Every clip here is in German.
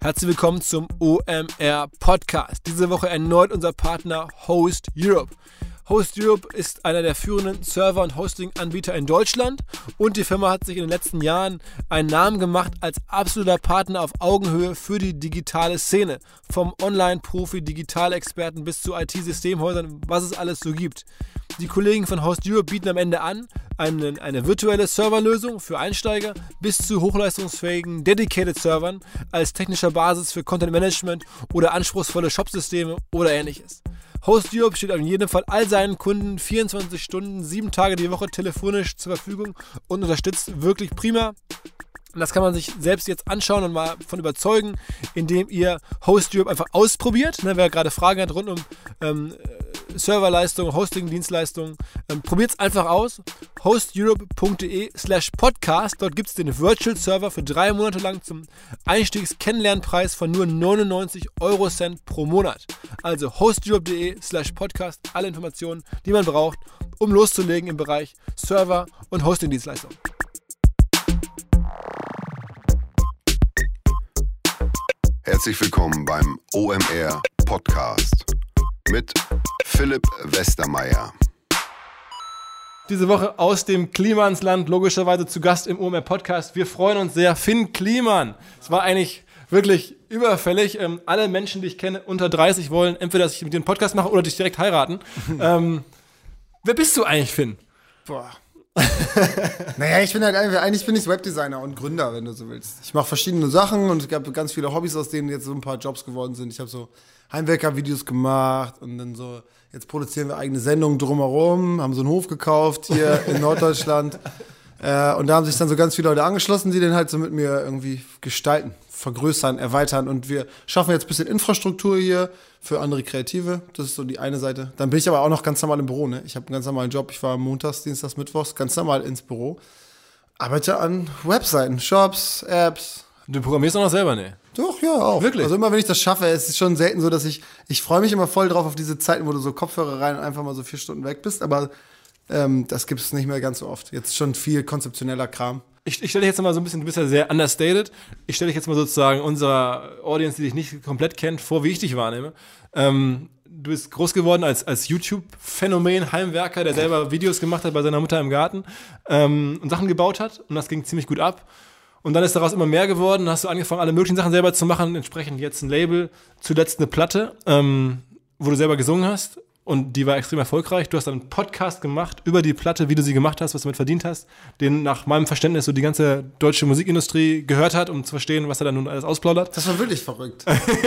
Herzlich willkommen zum OMR Podcast. Diese Woche erneut unser Partner Host Europe. Host Europe ist einer der führenden Server- und Hosting-Anbieter in Deutschland und die Firma hat sich in den letzten Jahren einen Namen gemacht als absoluter Partner auf Augenhöhe für die digitale Szene. Vom Online-Profi, Digitalexperten bis zu IT-Systemhäusern, was es alles so gibt. Die Kollegen von Host Europe bieten am Ende an eine, eine virtuelle Serverlösung für Einsteiger bis zu hochleistungsfähigen Dedicated Servern als technischer Basis für Content Management oder anspruchsvolle Shopsysteme oder ähnliches. Host Europe steht auf jeden Fall all seinen Kunden 24 Stunden, 7 Tage die Woche telefonisch zur Verfügung und unterstützt wirklich prima. Das kann man sich selbst jetzt anschauen und mal von überzeugen, indem ihr Host Europe einfach ausprobiert. Ne, wer gerade Fragen hat rund um ähm, Serverleistung, Hosting-Dienstleistungen, ähm, probiert es einfach aus. hosteurope.de slash podcast. Dort gibt es den Virtual Server für drei Monate lang zum Einstiegs-Kennenlernpreis von nur 99 Euro Cent pro Monat. Also hosteurope.de slash podcast. Alle Informationen, die man braucht, um loszulegen im Bereich Server und Hosting-Dienstleistungen. Herzlich willkommen beim OMR Podcast mit Philipp Westermeier. Diese Woche aus dem Klimansland, logischerweise zu Gast im OMR Podcast. Wir freuen uns sehr. Finn Kliman. Es war eigentlich wirklich überfällig. Ähm, alle Menschen, die ich kenne, unter 30 wollen entweder, dass ich mit dir einen Podcast mache oder dich direkt heiraten. ähm, wer bist du eigentlich, Finn? Boah. Naja, ich bin halt eigentlich bin ich Webdesigner und Gründer, wenn du so willst. Ich mache verschiedene Sachen und es gab ganz viele Hobbys, aus denen jetzt so ein paar Jobs geworden sind. Ich habe so Heimwerker-Videos gemacht und dann so, jetzt produzieren wir eigene Sendungen drumherum, haben so einen Hof gekauft hier in Norddeutschland. Äh, und da haben sich dann so ganz viele Leute angeschlossen, die den halt so mit mir irgendwie gestalten, vergrößern, erweitern. Und wir schaffen jetzt ein bisschen Infrastruktur hier für andere Kreative. Das ist so die eine Seite. Dann bin ich aber auch noch ganz normal im Büro. Ne? Ich habe einen ganz normalen Job. Ich war montags, dienstags, mittwochs ganz normal ins Büro. Arbeite an Webseiten, Shops, Apps. Du programmierst auch noch selber, ne? Doch, ja, auch. Wirklich? Also immer, wenn ich das schaffe, es ist schon selten so, dass ich, ich freue mich immer voll drauf auf diese Zeiten, wo du so Kopfhörer rein und einfach mal so vier Stunden weg bist, aber ähm, das gibt es nicht mehr ganz so oft. Jetzt schon viel konzeptioneller Kram. Ich, ich stelle dich jetzt mal so ein bisschen, du bist ja sehr understated. Ich stelle dich jetzt mal sozusagen unserer Audience, die dich nicht komplett kennt, vor, wie ich dich wahrnehme. Ähm, du bist groß geworden als, als YouTube-Phänomen, Heimwerker, der selber Videos gemacht hat bei seiner Mutter im Garten ähm, und Sachen gebaut hat. Und das ging ziemlich gut ab. Und dann ist daraus immer mehr geworden. Dann hast du angefangen, alle möglichen Sachen selber zu machen. Entsprechend jetzt ein Label, zuletzt eine Platte, ähm, wo du selber gesungen hast. Und die war extrem erfolgreich. Du hast dann einen Podcast gemacht über die Platte, wie du sie gemacht hast, was du damit verdient hast, den nach meinem Verständnis so die ganze deutsche Musikindustrie gehört hat, um zu verstehen, was er dann nun alles ausplaudert. Das war wirklich verrückt.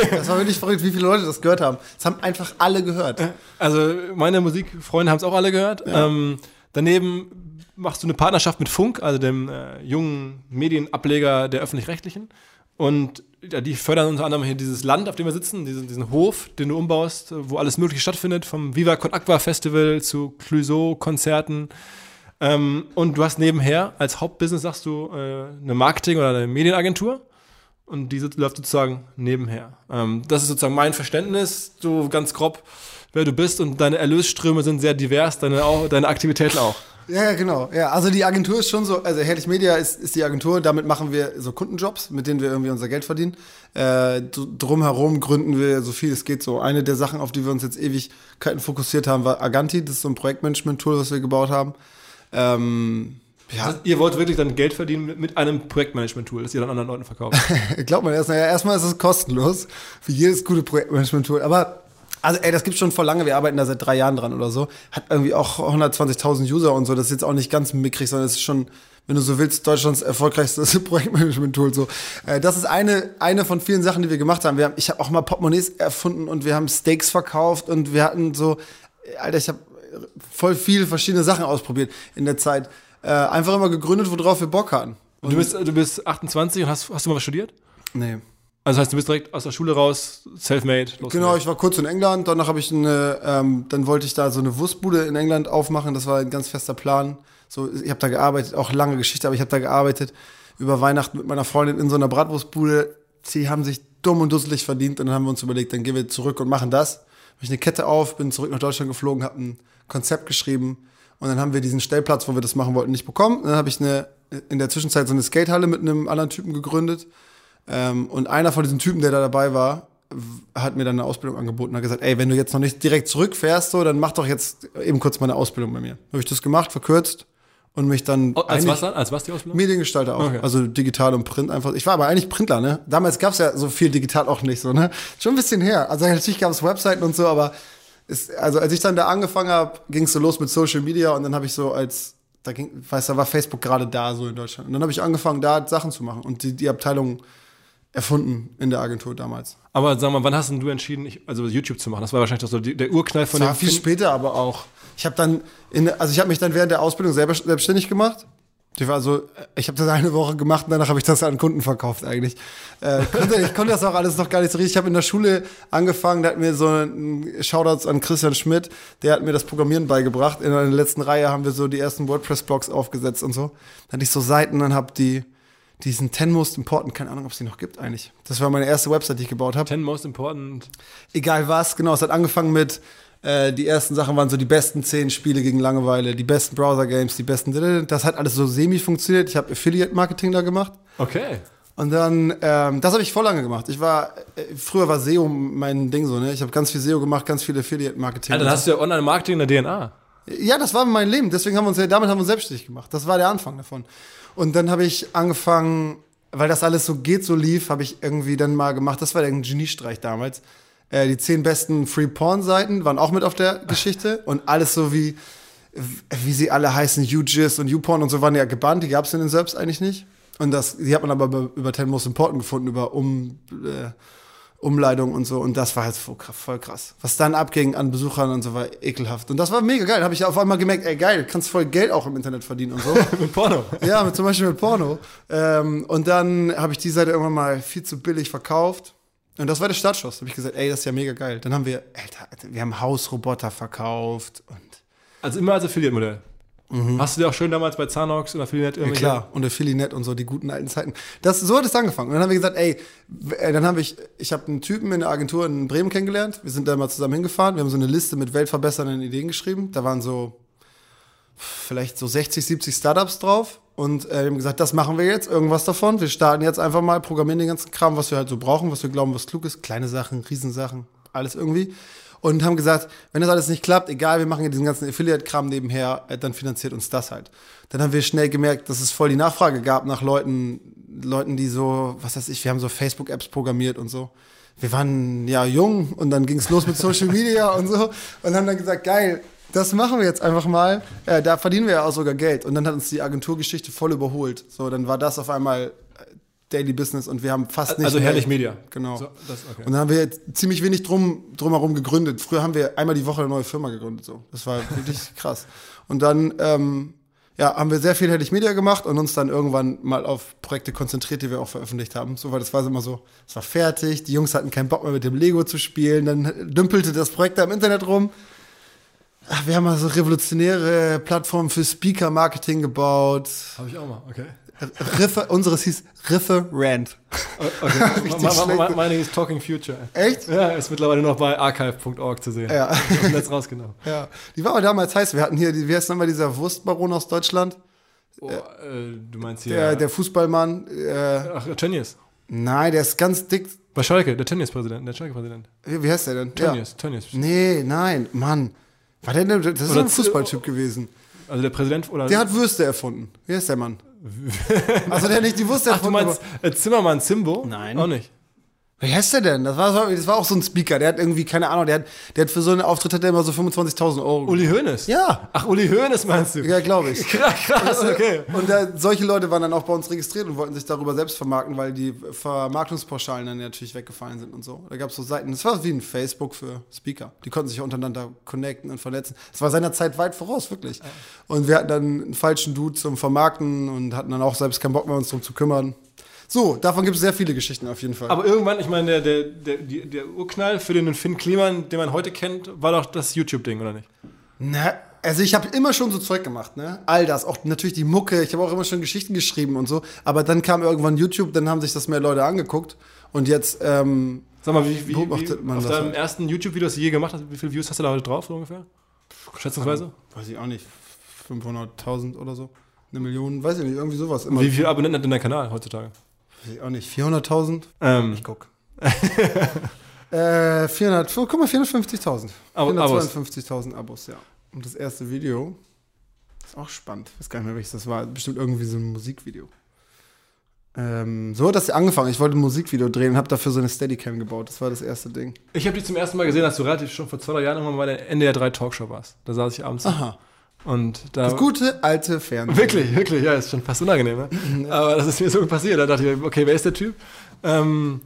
das war wirklich verrückt, wie viele Leute das gehört haben. Das haben einfach alle gehört. Also meine Musikfreunde haben es auch alle gehört. Ja. Ähm, daneben machst du eine Partnerschaft mit Funk, also dem äh, jungen Medienableger der öffentlich-rechtlichen. Und die fördern unter anderem hier dieses Land, auf dem wir sitzen, diesen, diesen Hof, den du umbaust, wo alles Mögliche stattfindet, vom Viva Con Aqua Festival zu Clouseau-Konzerten. Ähm, und du hast nebenher als Hauptbusiness, sagst du, äh, eine Marketing- oder eine Medienagentur. Und diese läuft sozusagen nebenher. Ähm, das ist sozusagen mein Verständnis, so ganz grob, wer du bist. Und deine Erlösströme sind sehr divers, deine, auch, deine Aktivitäten auch. Ja, genau. Ja, also die Agentur ist schon so, also Herrlich Media ist, ist die Agentur, damit machen wir so Kundenjobs, mit denen wir irgendwie unser Geld verdienen. Äh, drumherum gründen wir so viel es geht. So eine der Sachen, auf die wir uns jetzt Ewigkeiten fokussiert haben, war Aganti. Das ist so ein Projektmanagement-Tool, was wir gebaut haben. Ähm, ja. Also ihr wollt wirklich dann Geld verdienen mit einem Projektmanagement-Tool, das ihr dann anderen Leuten verkauft? Glaubt man erst, naja, erstmal ist es kostenlos, für jedes gute Projektmanagement-Tool. Aber also, ey, das gibt schon vor lange. Wir arbeiten da seit drei Jahren dran oder so. Hat irgendwie auch 120.000 User und so. Das ist jetzt auch nicht ganz mickrig, sondern es ist schon, wenn du so willst, Deutschlands erfolgreichstes Projektmanagement-Tool. So, äh, das ist eine eine von vielen Sachen, die wir gemacht haben. Wir haben ich habe auch mal Portemonnaies erfunden und wir haben Steaks verkauft und wir hatten so, Alter, ich habe voll viele verschiedene Sachen ausprobiert in der Zeit. Äh, einfach immer gegründet, worauf wir Bock hatten. Und du bist du bist 28 und hast hast du mal was studiert? Nee. Also das heißt, du bist direkt aus der Schule raus, self-made. Genau, ich war kurz in England, danach habe ich eine, ähm, dann wollte ich da so eine Wurstbude in England aufmachen. Das war ein ganz fester Plan. So, ich habe da gearbeitet, auch lange Geschichte, aber ich habe da gearbeitet über Weihnachten mit meiner Freundin in so einer Bratwurstbude. Sie haben sich dumm und dusselig verdient und dann haben wir uns überlegt, dann gehen wir zurück und machen das. Habe ich eine Kette auf, bin zurück nach Deutschland geflogen, habe ein Konzept geschrieben und dann haben wir diesen Stellplatz, wo wir das machen wollten, nicht bekommen. dann habe ich eine in der Zwischenzeit so eine Skatehalle mit einem anderen Typen gegründet Ähm, und einer von diesen Typen, der da dabei war, hat mir dann eine Ausbildung angeboten und hat gesagt, ey, wenn du jetzt noch nicht direkt zurückfährst, so, dann mach doch jetzt eben kurz mal eine Ausbildung bei mir. Habe ich das gemacht, verkürzt und mich dann Oh, als was dann? Als was die Ausbildung? Mediengestalter auch. Okay. Also digital und Print einfach. Ich war aber eigentlich Printler, ne? Damals gab's ja so viel digital auch nicht so, ne? Schon ein bisschen her. Also natürlich gab's Webseiten und so, aber ist, also als ich dann da angefangen habe, ging's so los mit Social Media und dann habe ich so als da ging, weiß, da war Facebook gerade da so in Deutschland. Und dann habe ich angefangen, da Sachen zu machen und die, die Abteilung erfunden in der Agentur damals. Aber sag mal, wann hast denn du entschieden, ich, also YouTube zu machen? Das war wahrscheinlich doch so der Urknall von Das war dem viel Film. später aber auch. Ich habe dann, in, also ich habe mich dann während der Ausbildung selber selbstständig gemacht. Ich war so, ich habe das eine Woche gemacht und danach habe ich das an Kunden verkauft eigentlich. Äh, konnte, ich konnte das auch alles noch gar nicht so richtig. Ich habe in der Schule angefangen, da hat mir so ein Shoutouts an Christian Schmidt, der hat mir das Programmieren beigebracht. In der letzten Reihe haben wir so die ersten WordPress-Blogs aufgesetzt und so. Dann hatte ich so Seiten und habe die diesen 10 Most Important, keine Ahnung, ob es die noch gibt eigentlich. Das war meine erste Website, die ich gebaut habe Ten most important. egal was, genau, es hat angefangen mit, äh, die ersten Sachen waren so die besten zehn Spiele gegen Langeweile, die besten Browser-Games, die besten, das hat alles so semi funktioniert. Ich habe Affiliate-Marketing da gemacht. Okay. Und dann, ähm, das habe ich voll lange gemacht. Ich war, äh, früher war SEO mein Ding so, ne? Ich habe ganz viel SEO gemacht, ganz viel Affiliate-Marketing. Also, dann hast du ja Online-Marketing in der DNA. Ja, das war mein Leben. Deswegen haben wir uns ja, damit haben wir uns selbstständig gemacht. Das war der Anfang davon. Und dann habe ich angefangen, weil das alles so geht, so lief, habe ich irgendwie dann mal gemacht. Das war der Geniestreich damals. Äh, die zehn besten Free Porn Seiten waren auch mit auf der Geschichte und alles so wie, wie sie alle heißen, UGIS und YouPorn und so waren ja gebannt. Die gab es in den Serbs eigentlich nicht. Und das, die hat man aber über, über 10 Most Important gefunden, über um, äh, Umleitung und so. Und das war halt voll, krass-. Was dann abging an Besuchern und so war ekelhaft. Und das war mega geil. Habe ich auf einmal gemerkt, ey geil, kannst voll Geld auch im Internet verdienen und so. Mit Porno. ja, mit, zum Beispiel mit Porno. Ähm, und dann habe ich die Seite irgendwann mal viel zu billig verkauft. Und das war der Startschuss. Da habe ich gesagt, ey, das ist ja mega geil. Dann haben wir, Alter, wir haben Hausroboter verkauft und Also immer als Affiliate-Modell. Hast du dir auch schön damals bei Zanox oder Affiliate Ja, irgendwie klar, und Philly.net und so, die guten alten Zeiten. Das, so hat es angefangen. Und dann haben wir gesagt, ey, äh, dann habe ich, ich habe einen Typen in der Agentur in Bremen kennengelernt. Wir sind da mal zusammen hingefahren. Wir haben so eine Liste mit weltverbessernden Ideen geschrieben. Da waren so vielleicht so 60, 70 Startups drauf. Und äh, wir haben gesagt, das machen wir jetzt, irgendwas davon. Wir starten jetzt einfach mal, programmieren den ganzen Kram, was wir halt so brauchen, was wir glauben, was klug ist. Kleine Sachen, Riesensachen, alles irgendwie. Und haben gesagt, wenn das alles nicht klappt, egal, wir machen ja diesen ganzen Affiliate-Kram nebenher, äh, dann finanziert uns das halt. Dann haben wir schnell gemerkt, dass es voll die Nachfrage gab nach Leuten, Leuten, die so, was weiß ich, wir haben so Facebook-Apps programmiert und so. Wir waren ja jung und dann ging es los mit Social Media und so und haben dann gesagt, geil, das machen wir jetzt einfach mal. Äh, da verdienen wir ja auch sogar Geld. Und dann hat uns die Agenturgeschichte voll überholt. So, dann war das auf einmal Daily Business und wir haben fast nicht Also mehr- herrlich Media. Genau. So, das, okay. Und dann haben wir ziemlich wenig drum, drumherum gegründet. Früher haben wir einmal die Woche eine neue Firma gegründet. So. Das war wirklich krass. Und dann ähm, ja, haben wir sehr viel Hellig Media gemacht und uns dann irgendwann mal auf Projekte konzentriert, die wir auch veröffentlicht haben. So, weil das war immer so, es war fertig, die Jungs hatten keinen Bock mehr mit dem Lego zu spielen, dann dümpelte das Projekt da im Internet rum. Ach, wir haben mal so revolutionäre Plattformen für Speaker-Marketing gebaut. Habe ich auch mal, okay. Riffe, unseres hieß Referent. okay. Schlecht. Meine ist Talking Future. Echt? Ja, ist mittlerweile noch bei archive.org zu sehen. Ja. Ich Netz rausgenommen. Ja, die war aber damals heiß. Wir hatten hier, wie heißt nochmal dieser Wurstbaron aus Deutschland? Oh, äh, du meinst hier. Der, der Fußballmann. Äh, Ach, Tönnies. nein, der ist ganz dick. Bei Schalke, der Tönnies-Präsident. Der Schalke-Präsident. Wie, wie heißt der denn? Tönnies, Tönnies. Nee, nein, Mann. War der denn, das ist Oder ein Fußballtyp gewesen. Also der Präsident oder. Der hat Würste erfunden. Wie heißt der Mann? Also der nicht die Würste Ach, du meinst äh, Zimmermann Zimbo? Nein. Auch nicht. Wie heißt der denn? Das war, so, das war auch so ein Speaker. Der hat irgendwie, keine Ahnung, der hat, der hat für so einen Auftritt hat der immer so 25.000 Euro. Uli Hoeneß? Ja. Ach, Uli Hoeneß meinst du? Ja, glaube ich. Krass, krass, okay. Und da, solche Leute waren dann auch bei uns registriert und wollten sich darüber selbst vermarkten, weil die Vermarktungspauschalen dann natürlich weggefallen sind und so. Da gab es so Seiten, das war wie ein Facebook für Speaker. Die konnten sich untereinander connecten und vernetzen. Das war seiner Zeit weit voraus, wirklich. Und wir hatten dann einen falschen Dude zum Vermarkten und hatten dann auch selbst keinen Bock mehr, uns darum zu kümmern. So, davon gibt es sehr viele Geschichten auf jeden Fall. Aber irgendwann, ich meine, der, der, der, der Urknall für den Finn Kliman, den man heute kennt, war doch das YouTube-Ding, oder nicht? Na, also ich habe immer schon so Zeug gemacht, ne? All das, auch natürlich die Mucke, ich habe auch immer schon Geschichten geschrieben und so. Aber dann kam irgendwann YouTube, dann haben sich das mehr Leute angeguckt. Und jetzt, ähm, Sag mal, wie, wie, Beobachtet wie man auf das deinem halt. ersten YouTube-Video, das du je gemacht hast, wie viele Views hast du da heute drauf, so ungefähr? Schätzungsweise? weiß ich auch nicht, 500.000 oder so. Eine Million, weiß ich nicht, irgendwie sowas. Immer Wie viele Abonnenten hat denn dein Kanal heutzutage? Weiß ich auch nicht. 400.000? Ähm, Ich guck. äh, 400, guck mal, 450.000. Abo- Abos. 452.000 Abos, ja. Und das erste Video ist auch spannend. Ich weiß gar nicht mehr, welches das war. Bestimmt irgendwie so ein Musikvideo. Ähm, so hat das angefangen. Ich wollte ein Musikvideo drehen und habe dafür so eine Steadicam gebaut. Das war das erste Ding. ich habe dich zum ersten Mal gesehen, als du relativ schon vor zwei drei Jahren irgendwann bei der NDR 3 Talkshow warst. Da saß ich abends. Aha. Und da. Das gute alte Fernsehen. Wirklich, wirklich, ja, ist schon fast unangenehm. Ne? Aber das ist mir so passiert. Da dachte ich, okay, wer ist der Typ? Ähm,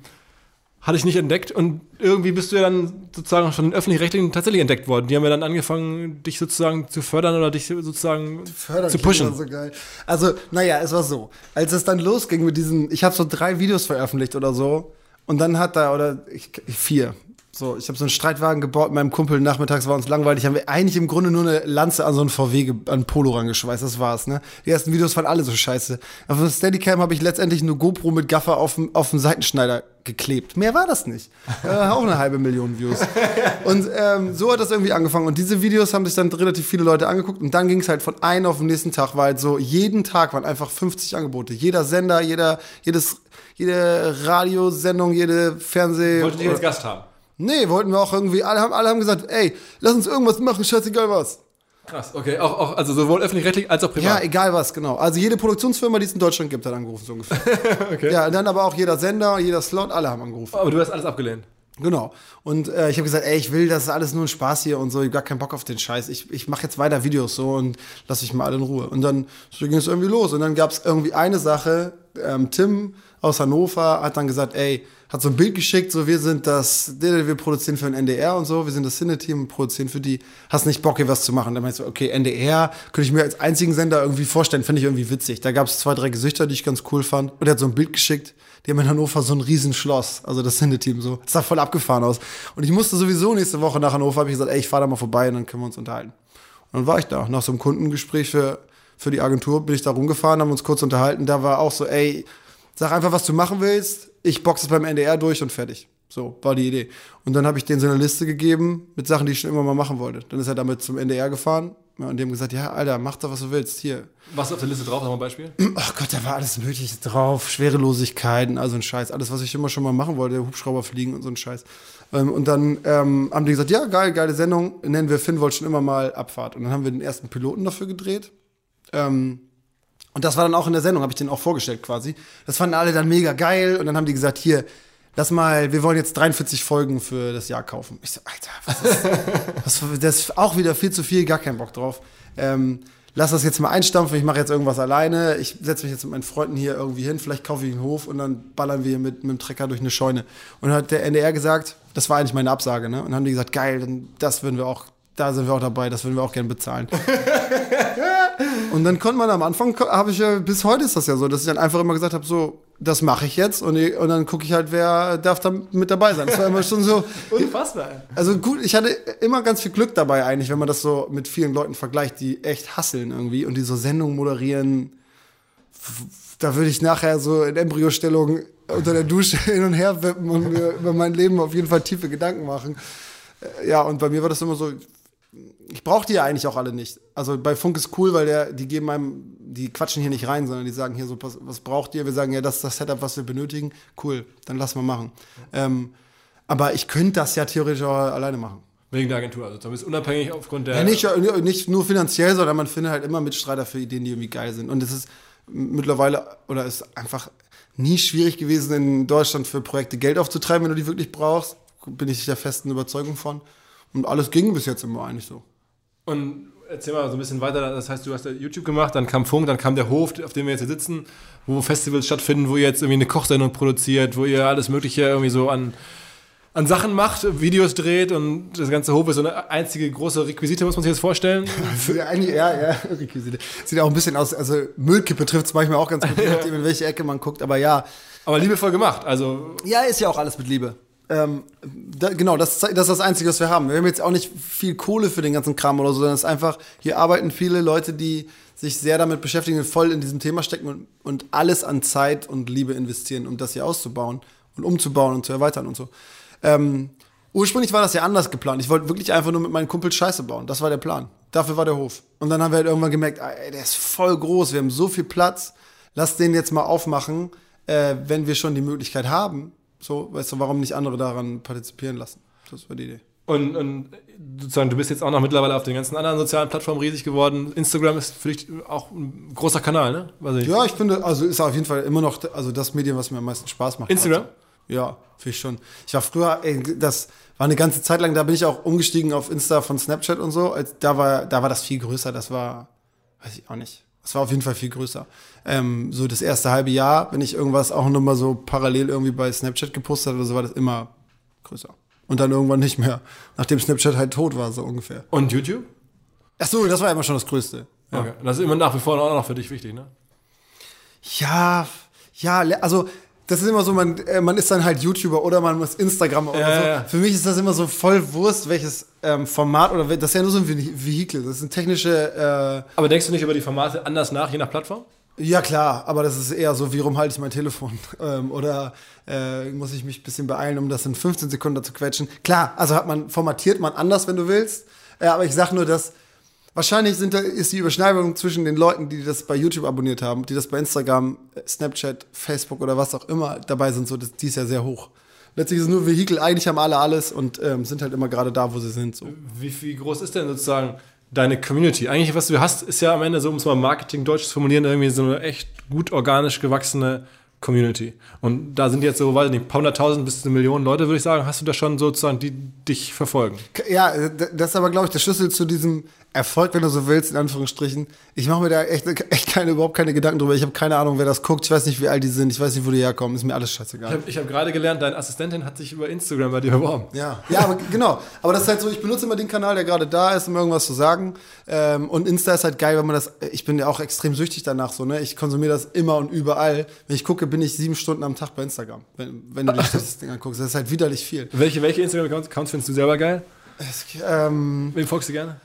hatte ich nicht entdeckt und irgendwie bist du ja dann sozusagen den Öffentlich-Rechtlichen tatsächlich entdeckt worden. Die haben ja dann angefangen, dich sozusagen zu fördern oder dich sozusagen Fördern zu pushen. So geil. Also, naja, es war so. Als es dann losging mit diesen, ich habe so drei Videos veröffentlicht oder so. Und dann hat da, oder ich, vier. So, ich habe so einen Streitwagen gebaut mit meinem Kumpel. Nachmittags war uns langweilig. Haben wir eigentlich im Grunde nur eine Lanze an so einen VW, an Polo rangeschweißt. Das war's, ne? Die ersten Videos waren alle so scheiße. Auf dem Steadicam habe ich letztendlich eine GoPro mit Gaffer auf dem, auf dem Seitenschneider geklebt. Mehr war das nicht. Äh, auch eine halbe Million Views. Und ähm, so hat das irgendwie angefangen. Und diese Videos haben sich dann relativ viele Leute angeguckt. Und dann ging es halt von einem auf den nächsten Tag, war halt so, jeden Tag waren einfach 50 Angebote. Jeder Sender, jeder, jedes, jede Radiosendung, jede Fernseh. Wollte dich als Gast haben. Nee, wollten wir auch irgendwie, alle haben, alle haben gesagt, ey, lass uns irgendwas machen, scheißegal was. Krass, okay. Auch, auch, also sowohl öffentlich-rechtlich als auch Ja, privat. egal was, genau. Also jede Produktionsfirma, die es in Deutschland gibt, hat angerufen, so ungefähr. okay. Ja, und dann aber auch jeder Sender, jeder Slot, alle haben angerufen. Aber du hast alles abgelehnt. Genau. Und äh, ich habe gesagt, ey, ich will, das ist alles nur ein Spaß hier und so, ich hab gar keinen Bock auf den Scheiß. Ich, ich mache jetzt weiter Videos so und lass ich mal alle in Ruhe. Und dann so ging es irgendwie los. Und dann gab es irgendwie eine Sache, ähm, Tim aus Hannover hat dann gesagt, ey, hat so ein Bild geschickt, so wir sind das, wir produzieren für den NDR und so, wir sind das Cine-Team und produzieren für die. Hast nicht Bock, hier was zu machen? Dann meinst du, okay, NDR, könnte ich mir als einzigen Sender irgendwie vorstellen, finde ich irgendwie witzig. Da gab es zwei, drei Gesichter, die ich ganz cool fand. Und er hat so ein Bild geschickt, die haben in Hannover so ein Riesenschloss, also das Cine-Team so. Das sah voll abgefahren aus. Und ich musste sowieso nächste Woche nach Hannover, habe ich gesagt, ey, ich fahre da mal vorbei und dann können wir uns unterhalten. Und dann war ich da, nach so einem Kundengespräch für, für die Agentur, bin ich da rumgefahren, haben uns kurz unterhalten. Da war auch so, ey, sag einfach, was du machen willst. Ich boxe es beim NDR durch und fertig. So, war die Idee. Und dann habe ich denen so eine Liste gegeben mit Sachen, die ich schon immer mal machen wollte. Dann ist er damit zum NDR gefahren ja, und die haben gesagt, ja, Alter, mach doch, was du willst. Hier. Was ist auf der Liste drauf? Sag mal ein Beispiel. Ach Gott, da war alles Mögliche drauf. Schwerelosigkeiten, also ein Scheiß. Alles, was ich immer schon mal machen wollte. Hubschrauber fliegen und so ein Scheiß. Ähm, und dann ähm, haben die gesagt, ja, geil, geile Sendung. Nennen wir Finn wollte schon immer mal Abfahrt. Und dann haben wir den ersten Piloten dafür gedreht. Ähm, und das war dann auch in der Sendung, habe ich den auch vorgestellt quasi. Das fanden alle dann mega geil. Und dann haben die gesagt, hier, lass mal, wir wollen jetzt 43 Folgen für das Jahr kaufen. Ich so, Alter, was ist das? das ist auch wieder viel zu viel, gar keinen Bock drauf. Ähm, lass das jetzt mal einstampfen, ich mache jetzt irgendwas alleine. Ich setze mich jetzt mit meinen Freunden hier irgendwie hin, vielleicht kaufe ich einen Hof und dann ballern wir mit, mit dem Trecker durch eine Scheune. Und dann hat der NDR gesagt, das war eigentlich meine Absage, ne? Und dann haben die gesagt, geil, dann, das würden wir auch, da sind wir auch dabei, das würden wir auch gerne bezahlen. Und dann konnte man am Anfang, habe ich ja, bis heute ist das ja so, dass ich dann einfach immer gesagt habe, so, das mache ich jetzt und, ich, und dann gucke ich halt, wer darf da mit dabei sein. Das war immer schon so, Unfassbar. also gut, ich hatte immer ganz viel Glück dabei eigentlich, wenn man das so mit vielen Leuten vergleicht, die echt hasseln irgendwie und die so Sendungen moderieren. Da würde ich nachher so in Embryostellung unter der Dusche hin und her wippen und mir über mein Leben auf jeden Fall tiefe Gedanken machen. Äh, Ja, und bei mir war das immer so, ich brauche die ja eigentlich auch alle nicht. Also bei Funk ist cool, weil der, die geben einem, die quatschen hier nicht rein, sondern die sagen hier so, was, was braucht ihr? Wir sagen, ja, das ist das Setup, was wir benötigen. Cool, dann lass mal machen. Ähm, aber ich könnte das ja theoretisch auch alleine machen. Wegen der Agentur. Also bist unabhängig aufgrund der. Ja, nicht, nicht nur finanziell, sondern man findet halt immer Mitstreiter für Ideen, die irgendwie geil sind. Und es ist mittlerweile, oder ist einfach nie schwierig gewesen, in Deutschland für Projekte Geld aufzutreiben, wenn du die wirklich brauchst. Bin ich der festen Überzeugung von. Und alles ging bis jetzt immer eigentlich so. Und erzähl mal so ein bisschen weiter. Das heißt, du hast ja YouTube gemacht, dann kam Funk, dann kam der Hof, auf dem wir jetzt hier sitzen, wo Festivals stattfinden, wo ihr jetzt irgendwie eine Kochsendung produziert, wo ihr alles Mögliche irgendwie so an, an Sachen macht, Videos dreht und das ganze Hof ist so eine einzige große Requisite, muss man sich jetzt vorstellen. Ja, ja, Requisite. Sieht auch ein bisschen aus, also Müllkippe trifft es manchmal auch ganz gut, je nachdem, in welche Ecke man guckt, aber ja. Aber liebevoll gemacht. Also Ja, ist ja auch alles mit Liebe. Ähm, da, genau, das, das ist das Einzige, was wir haben. Wir haben jetzt auch nicht viel Kohle für den ganzen Kram oder so, sondern es ist einfach, hier arbeiten viele Leute, die sich sehr damit beschäftigen, voll in diesem Thema stecken und, und alles an Zeit und Liebe investieren, um das hier auszubauen und umzubauen und zu erweitern und so. Ähm, ursprünglich war das ja anders geplant. Ich wollte wirklich einfach nur mit meinen Kumpels Scheiße bauen. Das war der Plan. Dafür war der Hof. Und dann haben wir halt irgendwann gemerkt, ey, der ist voll groß, wir haben so viel Platz, lass den jetzt mal aufmachen. äh, wenn wir schon die Möglichkeit haben, so, weißt du, warum nicht andere daran partizipieren lassen? Das war die Idee. Und, und sozusagen, du bist jetzt auch noch mittlerweile auf den ganzen anderen sozialen Plattformen riesig geworden. Instagram ist für dich auch ein großer Kanal, ne? Weiß ich. Ja, ich finde, also ist auf jeden Fall immer noch also das Medium, was mir am meisten Spaß macht. Instagram? Also, ja, finde ich schon. Ich war früher, ey, das war eine ganze Zeit lang, da bin ich auch umgestiegen auf Insta von Snapchat und so. Da, war, da war das viel größer, das war, weiß ich auch nicht. Das war auf jeden Fall viel größer. Ähm, so das erste halbe Jahr, wenn ich irgendwas auch nochmal so parallel irgendwie bei Snapchat gepostet habe, so war das immer größer. Und dann irgendwann nicht mehr. Nachdem Snapchat halt tot war, so ungefähr. Und YouTube? Ach so, das war immer schon das Größte. Ja. Okay. Das ist immer nach wie vor auch noch für dich wichtig, ne? Ja, ja, also das ist immer so, man, äh, man ist dann halt YouTuber oder man ist Instagram oder ja, so. Ja. Für mich ist das immer so voll Wurst, welches ähm, Format oder das ist ja nur so ein Vehikel. Das ist ein technische. Äh Aber denkst du nicht über die Formate anders nach, je nach Plattform? Ja, klar, aber das ist eher so, wie rum halte ich mein Telefon? Ähm, oder äh, muss ich mich ein bisschen beeilen, um das in 15 Sekunden zu quetschen? Klar, also hat man, formatiert man anders, wenn du willst. Äh, aber ich sag nur, dass wahrscheinlich sind, ist die Überschneidung zwischen den Leuten, die das bei YouTube abonniert haben, die das bei Instagram, Snapchat, Facebook oder was auch immer dabei sind, so, die ist ja sehr hoch. Letztlich ist es nur Vehikel, eigentlich haben alle alles und ähm, sind halt immer gerade da, wo sie sind. So. Wie, wie groß ist denn sozusagen deine Community. Eigentlich, was du hast, ist ja am Ende so, um es mal Marketing-Deutsch zu formulieren, irgendwie so eine echt gut organisch gewachsene Community. Und da sind jetzt so, weiß ich nicht, ein paar hunderttausend bis eine Million Leute, würde ich sagen. Hast du da schon sozusagen, die dich verfolgen? Ja, das ist aber, glaube ich, der Schlüssel zu diesem Erfolg, wenn du so willst, in Anführungsstrichen. Ich mache mir da echt, echt keine, überhaupt keine Gedanken drüber. Ich habe keine Ahnung, wer das guckt. Ich weiß nicht, wie alt die sind. Ich weiß nicht, wo die herkommen. Ist mir alles scheißegal. Ich habe hab gerade gelernt, deine Assistentin hat sich über Instagram bei dir beworben. Ja, ja, aber genau. Aber das ist halt so, ich benutze immer den Kanal, der gerade da ist, um irgendwas zu sagen. Ähm, und Insta ist halt geil, wenn man das, ich bin ja auch extrem süchtig danach so, ne? Ich konsumiere das immer und überall. Wenn ich gucke, bin ich sieben Stunden am Tag bei Instagram. Wenn, wenn du das Ding anguckst. Das ist halt widerlich viel. Welche, welche Instagram-Accounts findest du selber geil? Es, ähm, Wem folgst du gerne?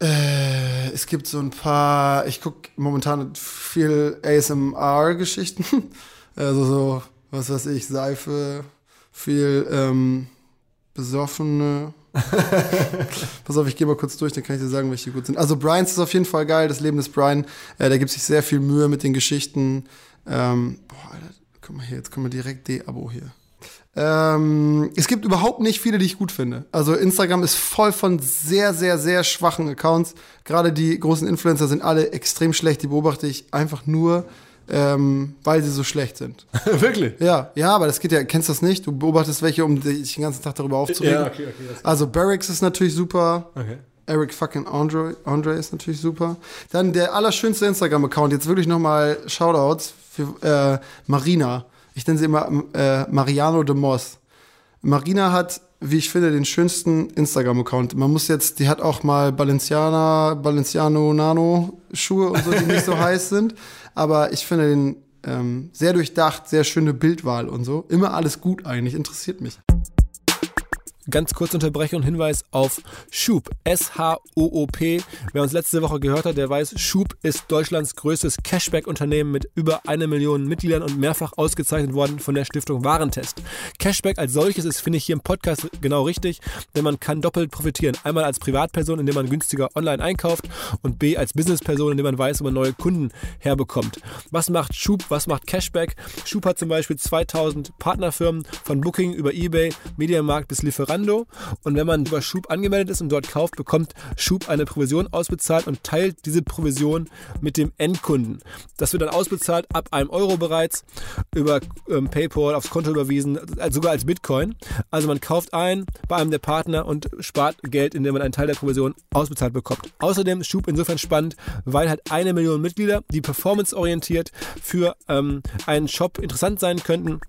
Äh, es gibt so ein paar, ich gucke momentan viel ASMR-Geschichten. Also so, was weiß ich, Seife, viel ähm, besoffene. Pass auf, ich gehe mal kurz durch, dann kann ich dir sagen, welche gut sind. Also Brian's ist auf jeden Fall geil, das Leben des Brian. Äh, da gibt sich sehr viel Mühe mit den Geschichten. Ähm, boah, Alter, guck mal hier, jetzt kommen wir direkt D-Abo hier. Ähm, es gibt überhaupt nicht viele, die ich gut finde. Also Instagram ist voll von sehr, sehr, sehr schwachen Accounts. Gerade die großen Influencer sind alle extrem schlecht. Die beobachte ich einfach nur, ähm, weil sie so schlecht sind. Wirklich? Ja, ja, aber das geht ja, kennst du das nicht? Du beobachtest welche, um dich den ganzen Tag darüber aufzuregen. Ja, okay, okay. Also Barracks ist natürlich super. Okay. Eric fucking Andre, Andre ist natürlich super. Dann der allerschönste Instagram-Account, jetzt wirklich nochmal Shoutouts für äh, Marina. Ich nenne sie immer äh, Mariano de Moss. Marina hat, wie ich finde, den schönsten Instagram-Account. Man muss jetzt, die hat auch mal Balenciana, Balenciano Nano Schuhe und so, die nicht so heiß sind. Aber ich finde den ähm, sehr durchdacht, sehr schöne Bildwahl und so. Immer alles gut eigentlich, interessiert mich. Ganz kurze Unterbrechung und Hinweis auf Schub. S-H-O-O-P. Wer uns letzte Woche gehört hat, der weiß, Schub ist Deutschlands größtes Cashback-Unternehmen mit über eine Million Mitgliedern und mehrfach ausgezeichnet worden von der Stiftung Warentest. Cashback als solches ist, finde ich, hier im Podcast genau richtig, denn man kann doppelt profitieren. Einmal als Privatperson, indem man günstiger online einkauft und B als Businessperson, indem man weiß, wo man neue Kunden herbekommt. Was macht Schub? Was macht Cashback? Schub hat zum Beispiel 2000 Partnerfirmen von Booking über Ebay, Mediamarkt bis Lieferanten Lieferando. Und wenn man über Schub angemeldet ist und dort kauft, bekommt Schub eine Provision ausbezahlt und teilt diese Provision mit dem Endkunden. Das wird dann ausbezahlt ab einem Euro bereits über ähm, PayPal aufs Konto überwiesen, also sogar als Bitcoin. Also man kauft ein bei einem der Partner und spart Geld, indem man einen Teil der Provision ausbezahlt bekommt. Außerdem ist Schub insofern spannend, weil halt eine Million Mitglieder, die performanceorientiert für ähm, einen Shop interessant sein könnten,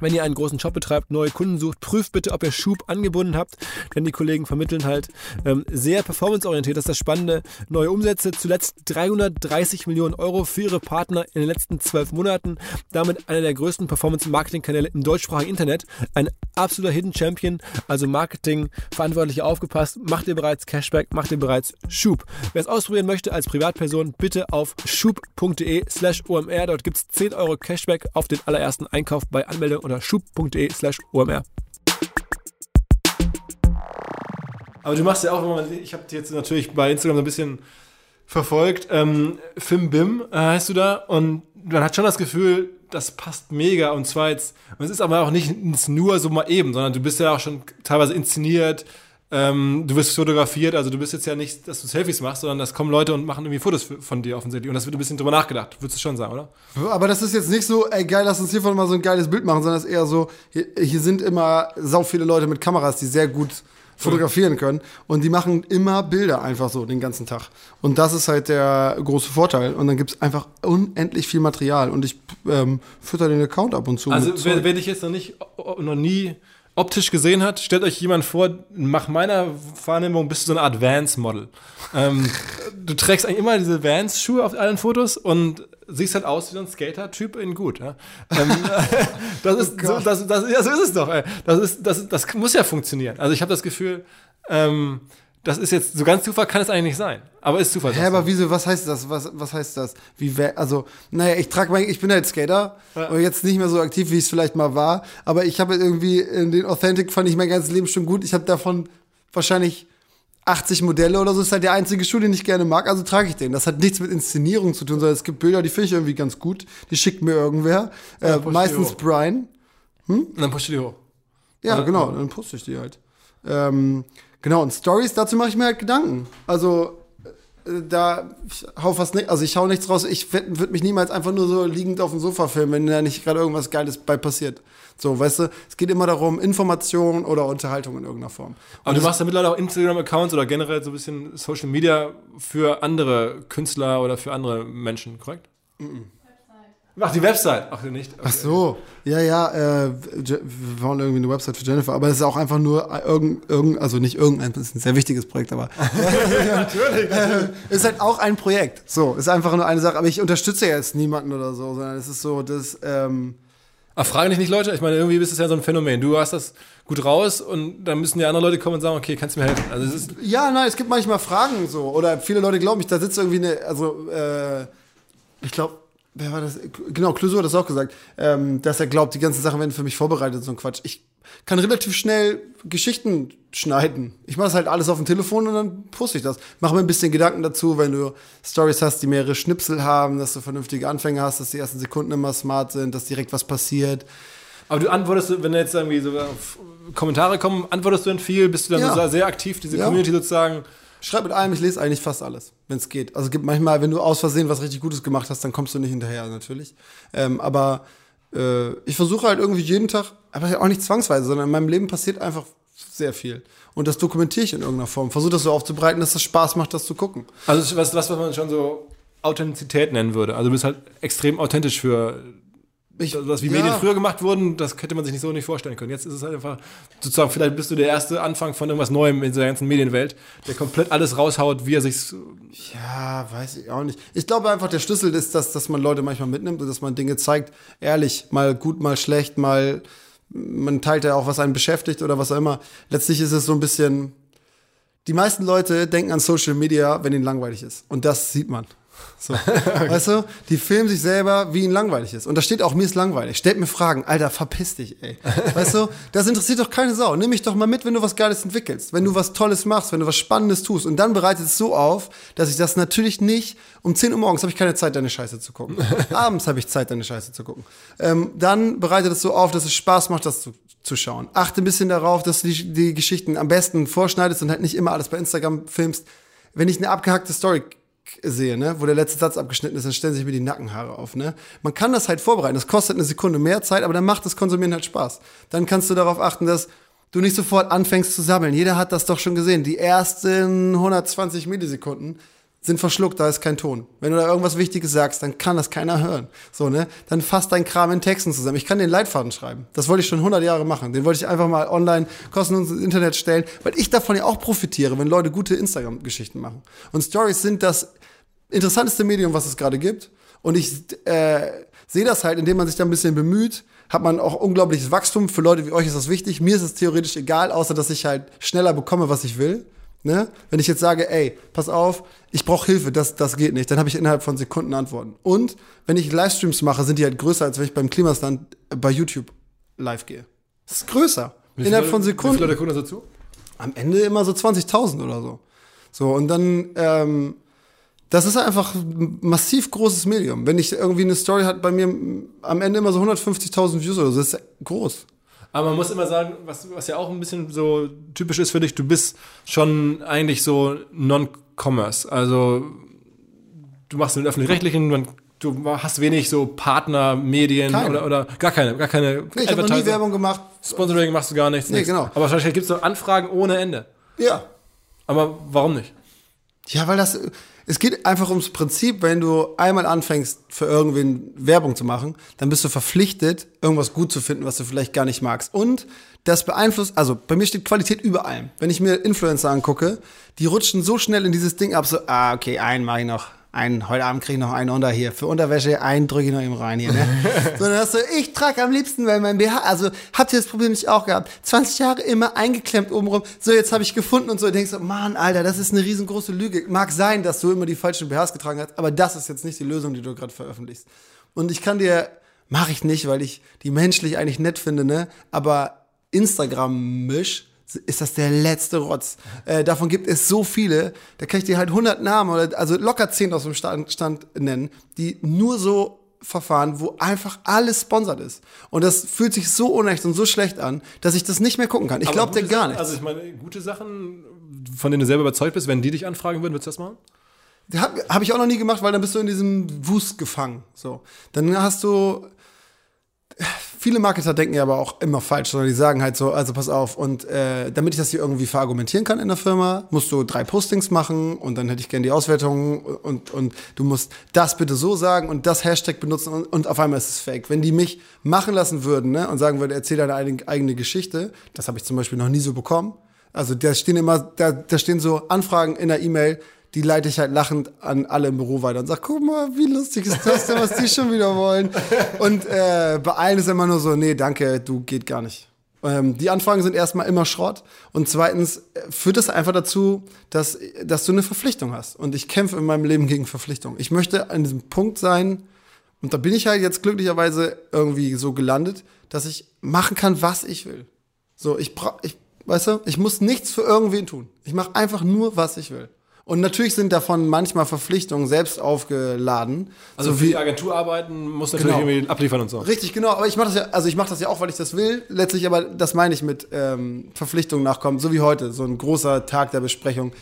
wenn ihr einen großen Shop betreibt, neue Kunden sucht, prüft bitte, ob ihr Schub angebunden habt, denn die Kollegen vermitteln halt ähm, sehr performanceorientiert. Das ist das Spannende. Neue Umsätze, zuletzt 330 Millionen Euro für ihre Partner in den letzten zwölf Monaten. Damit einer der größten Performance-Marketing-Kanäle im deutschsprachigen Internet. Ein absoluter Hidden Champion, also Marketing-Verantwortliche aufgepasst. Macht ihr bereits Cashback, macht ihr bereits Schub. Wer es ausprobieren möchte als Privatperson, bitte auf schub.de slash omr. Dort gibt es 10 Euro Cashback auf den allerersten Einkauf bei Anmeldung oder schub.de slash omr. Aber du machst ja auch, ich habe jetzt natürlich bei Instagram so ein bisschen verfolgt, ähm, Film Bim äh, heißt du da und man hat schon das Gefühl, das passt mega und zwar jetzt, und es ist aber auch nicht nur so mal eben, sondern du bist ja auch schon teilweise inszeniert, ähm, du wirst fotografiert, also du bist jetzt ja nicht, dass du Selfies machst, sondern das kommen Leute und machen irgendwie Fotos von dir offensichtlich. Und das wird ein bisschen drüber nachgedacht, würdest du schon sagen, oder? Aber das ist jetzt nicht so, ey geil, lass uns hiervon mal so ein geiles Bild machen, sondern es ist eher so, hier, hier sind immer sau viele Leute mit Kameras, die sehr gut fotografieren können und die machen immer Bilder einfach so den ganzen Tag. Und das ist halt der große Vorteil. Und dann gibt es einfach unendlich viel Material und ich ähm, fütter den Account ab und zu. Also wer, wer dich jetzt noch nicht, noch nie optisch gesehen hat, stellt euch jemand vor, nach meiner Wahrnehmung bist du so eine Art Vans-Model. Ähm, du trägst eigentlich immer diese Vans-Schuhe auf allen Fotos und siehst halt aus wie so ein Skater-Typ in gut. Ja? Ähm, das ist, so, das, das, ja, so ist es doch. Ey. Das, ist, das, ist, das muss ja funktionieren. Also ich habe das Gefühl, ähm, das ist jetzt, so ganz Zufall kann es eigentlich nicht sein. Aber ist Zufall. Hä, aber wieso, was heißt das? Was, was heißt das? Wie, also, naja, ich trage mein, ich bin halt Skater, aber jetzt nicht mehr so aktiv, wie ich es vielleicht mal war, aber ich habe irgendwie, in den Authentic fand ich mein ganzes Leben schon gut. Ich habe davon wahrscheinlich 80 Modelle oder so, ist halt der einzige Schuh, den ich gerne mag, also trage ich den. Das hat nichts mit Inszenierung zu tun, sondern es gibt Bilder, die finde ich irgendwie ganz gut, die schickt mir irgendwer, äh, poste meistens. Brian. Und dann pushst du die hoch. Ja, Ja. genau, dann poste ich die halt. Ähm, genau, und Stories, dazu mache ich mir halt Gedanken. Also, äh, da ich hau fast nicht, also ich hau nichts raus. Ich würde mich niemals einfach nur so liegend auf dem Sofa filmen, wenn da nicht gerade irgendwas Geiles bei passiert. So, weißt du, es geht immer darum, Information oder Unterhaltung in irgendeiner Form. Aber du machst ja mittlerweile auch Instagram-Accounts oder generell so ein bisschen Social Media für andere Künstler oder für andere Menschen, korrekt? Ach, die Website. Ach, nicht. Okay. Ach so, ja, ja, äh, wir wollen irgendwie eine Website für Jennifer, aber es ist auch einfach nur irgend, irgend, also nicht irgendein, das ist ein sehr wichtiges Projekt, aber Natürlich. äh, ist halt auch ein Projekt. So, ist einfach nur eine Sache, aber ich unterstütze jetzt niemanden oder so, sondern es ist so, das, ähm, Aber fragen dich nicht Leute? Ich meine, irgendwie ist es ja so ein Phänomen. Du hast das gut raus und dann müssen ja andere Leute kommen und sagen, okay, kannst du mir helfen? Also es ist, ja, nein, es gibt manchmal Fragen so, oder viele Leute glauben mich, da sitzt irgendwie eine, also, äh, ich glaube, wer war das? Genau, Clouseau hat das auch gesagt, ähm, dass er glaubt, die ganzen Sachen werden für mich vorbereitet, so ein Quatsch. Ich kann relativ schnell Geschichten schneiden. Ich mache das halt alles auf dem Telefon und dann poste ich das. Mach mir ein bisschen Gedanken dazu, wenn du Stories hast, die mehrere Schnipsel haben, dass du vernünftige Anfänge hast, dass die ersten Sekunden immer smart sind, dass direkt was passiert. aber du antwortest, wenn jetzt irgendwie so auf Kommentare kommen, antwortest du dann viel? Bist du dann Ja. so sehr aktiv, diese Ja. Community sozusagen? Schreib mit allem, ich lese eigentlich fast alles, wenn es geht. Also gibt manchmal, wenn du aus Versehen was richtig Gutes gemacht hast, dann kommst du nicht hinterher, natürlich. Ähm, aber äh, ich versuche halt irgendwie jeden Tag, aber auch nicht zwangsweise, sondern in meinem Leben passiert einfach sehr viel. Und das dokumentiere ich in irgendeiner Form. Versuche das so aufzubreiten, dass es Spaß macht, das zu gucken. Also was, was man schon so Authentizität nennen würde. Also du bist halt extrem authentisch für Ich, das, wie ja. Medien früher gemacht wurden, das hätte man sich nicht so nicht vorstellen können. Jetzt ist es halt einfach sozusagen, vielleicht bist du der erste Anfang von irgendwas Neuem in dieser ganzen Medienwelt, der komplett alles raushaut, wie er sich Ja, weiß ich auch nicht. Ich glaube einfach, der Schlüssel ist, dass, dass man Leute manchmal mitnimmt und dass man Dinge zeigt, ehrlich, mal gut, mal schlecht, mal man teilt ja auch, was einen beschäftigt oder was auch immer. Letztlich ist es so ein bisschen, die meisten Leute denken an Social Media, wenn ihnen langweilig ist. Und das sieht man. So. Weißt du, die filmen sich selber, wie ihnen langweilig ist. Und da steht auch, mir ist langweilig. Stellt mir Fragen. Alter, verpiss dich, ey. Weißt du, das interessiert doch keine Sau. Nimm mich doch mal mit, wenn du was Geiles entwickelst. Wenn du was Tolles machst, wenn du was Spannendes tust. Und dann bereitet es so auf, dass ich das natürlich nicht, um 10 Uhr morgens habe ich keine Zeit, deine Scheiße zu gucken. Abends habe ich Zeit, deine Scheiße zu gucken. Ähm, dann bereitet es so auf, dass es Spaß macht, das zu, zu schauen. Achte ein bisschen darauf, dass du die, die Geschichten am besten vorschneidest und halt nicht immer alles bei Instagram filmst. Wenn ich eine abgehackte Story sehe, ne, wo der letzte Satz abgeschnitten ist, dann stellen sich mir die Nackenhaare auf, ne. Man kann das halt vorbereiten. Das kostet eine Sekunde mehr Zeit, aber dann macht das Konsumieren halt Spaß. Dann kannst du darauf achten, dass du nicht sofort anfängst zu sammeln. Jeder hat das doch schon gesehen. Die ersten 120 Millisekunden sind verschluckt, da ist kein Ton. Wenn du da irgendwas Wichtiges sagst, dann kann das keiner hören. So, ne? Dann fasst dein Kram in Texten zusammen. Ich kann den Leitfaden schreiben. Das wollte ich schon 100 Jahre machen. Den wollte ich einfach mal online kostenlos ins Internet stellen, weil ich davon ja auch profitiere, wenn Leute gute Instagram-Geschichten machen. Und Stories sind das interessanteste Medium, was es gerade gibt. Und ich äh, sehe das halt, indem man sich da ein bisschen bemüht, hat man auch unglaubliches Wachstum. Für Leute wie euch ist das wichtig. Mir ist es theoretisch egal, außer dass ich halt schneller bekomme, was ich will. Ne? Wenn ich jetzt sage, ey, pass auf, ich brauche Hilfe, das, das geht nicht, dann habe ich innerhalb von Sekunden Antworten. Und wenn ich Livestreams mache, sind die halt größer, als wenn ich beim Klimastand bei YouTube live gehe. Das ist größer. Wie viele innerhalb von Leute- Wie Sekunden viele Leute gucken da so zu? am Ende immer so 20.000 oder so. So, und dann, ähm, Das ist einfach ein massiv großes Medium. Wenn ich irgendwie eine Story hat bei mir am Ende immer so 150.000 Views oder so, das ist groß. Aber man muss immer sagen, was, was ja auch ein bisschen so typisch ist für dich, du bist schon eigentlich so Non-Commerce. Also du machst mit öffentlich-rechtlichen, du hast wenig so Partner, Medien Keine. oder, oder gar keine, gar keine Nee, ich habe noch nie Werbung gemacht. Sponsoring machst du gar nichts. Nee, nichts. genau. Aber wahrscheinlich gibt es so Anfragen ohne Ende. Ja. Aber warum nicht? Ja, weil das, es geht einfach ums Prinzip, wenn du einmal anfängst, für irgendwen Werbung zu machen, dann bist du verpflichtet, irgendwas gut zu finden, was du vielleicht gar nicht magst. Und das beeinflusst, also bei mir steht Qualität über allem. Wenn ich mir Influencer angucke, die rutschen so schnell in dieses Ding ab, so, ah, okay, einen mache ich noch. Einen, heute Abend kriege ich noch einen unter hier. Für Unterwäsche, einen drücke ich noch eben rein hier. Ne? so, dann hast du, ich trage am liebsten, weil mein BH, also habt ihr das Problem nicht auch gehabt? 20 Jahre immer eingeklemmt obenrum. So, jetzt habe ich gefunden und so. Und denkst du, Mann, Alter, das ist eine riesengroße Lüge. Mag sein, dass du immer die falschen BHs getragen hast, aber das ist jetzt nicht die Lösung, die du gerade veröffentlichst. Und ich kann dir, mache ich nicht, weil ich die menschlich eigentlich nett finde, ne? Aber Instagram-Misch ist das der letzte Rotz. Äh, davon gibt es so viele, da kann ich dir halt 100 Namen oder also locker 10 aus dem Stand, Stand nennen, die nur so verfahren, wo einfach alles sponsert ist. Und das fühlt sich so unecht und so schlecht an, dass ich das nicht mehr gucken kann. Ich glaube dir gar nichts. Also ich meine, gute Sachen, von denen du selber überzeugt bist, wenn die dich anfragen würden, würdest du das machen? Habe hab ich auch noch nie gemacht, weil dann bist du in diesem Wust gefangen. So. Dann hast du. Viele Marketer denken ja aber auch immer falsch, sondern die sagen halt so, also pass auf, und äh, damit ich das hier irgendwie verargumentieren kann in der Firma, musst du drei Postings machen und dann hätte ich gerne die Auswertung und, und du musst das bitte so sagen und das Hashtag benutzen und, und auf einmal ist es fake. Wenn die mich machen lassen würden ne, und sagen würden, erzähl deine eigene, eigene Geschichte, das habe ich zum Beispiel noch nie so bekommen. Also da stehen immer, da, da stehen so Anfragen in der E-Mail, die leite ich halt lachend an alle im Büro weiter und sag, guck mal, wie lustig ist das denn, was die schon wieder wollen. Und äh, bei allen ist immer nur so, nee, danke, du geht gar nicht. Ähm, die Anfragen sind erstmal immer Schrott und zweitens äh, führt es einfach dazu, dass, dass du eine Verpflichtung hast. Und ich kämpfe in meinem Leben gegen Verpflichtung. Ich möchte an diesem Punkt sein, und da bin ich halt jetzt glücklicherweise irgendwie so gelandet, dass ich machen kann, was ich will. So, ich bra ich, weißt du, ich muss nichts für irgendwen tun. Ich mache einfach nur, was ich will. Und natürlich sind davon manchmal Verpflichtungen selbst aufgeladen. Also so für die Agentur arbeiten, muss natürlich Genau. irgendwie abliefern und so. Richtig, genau. Aber ich mache das ja, also ich mache das ja auch, weil ich das will. Letztlich aber, das meine ich mit ähm, Verpflichtungen nachkommen. So wie heute, so ein großer Tag der Besprechung.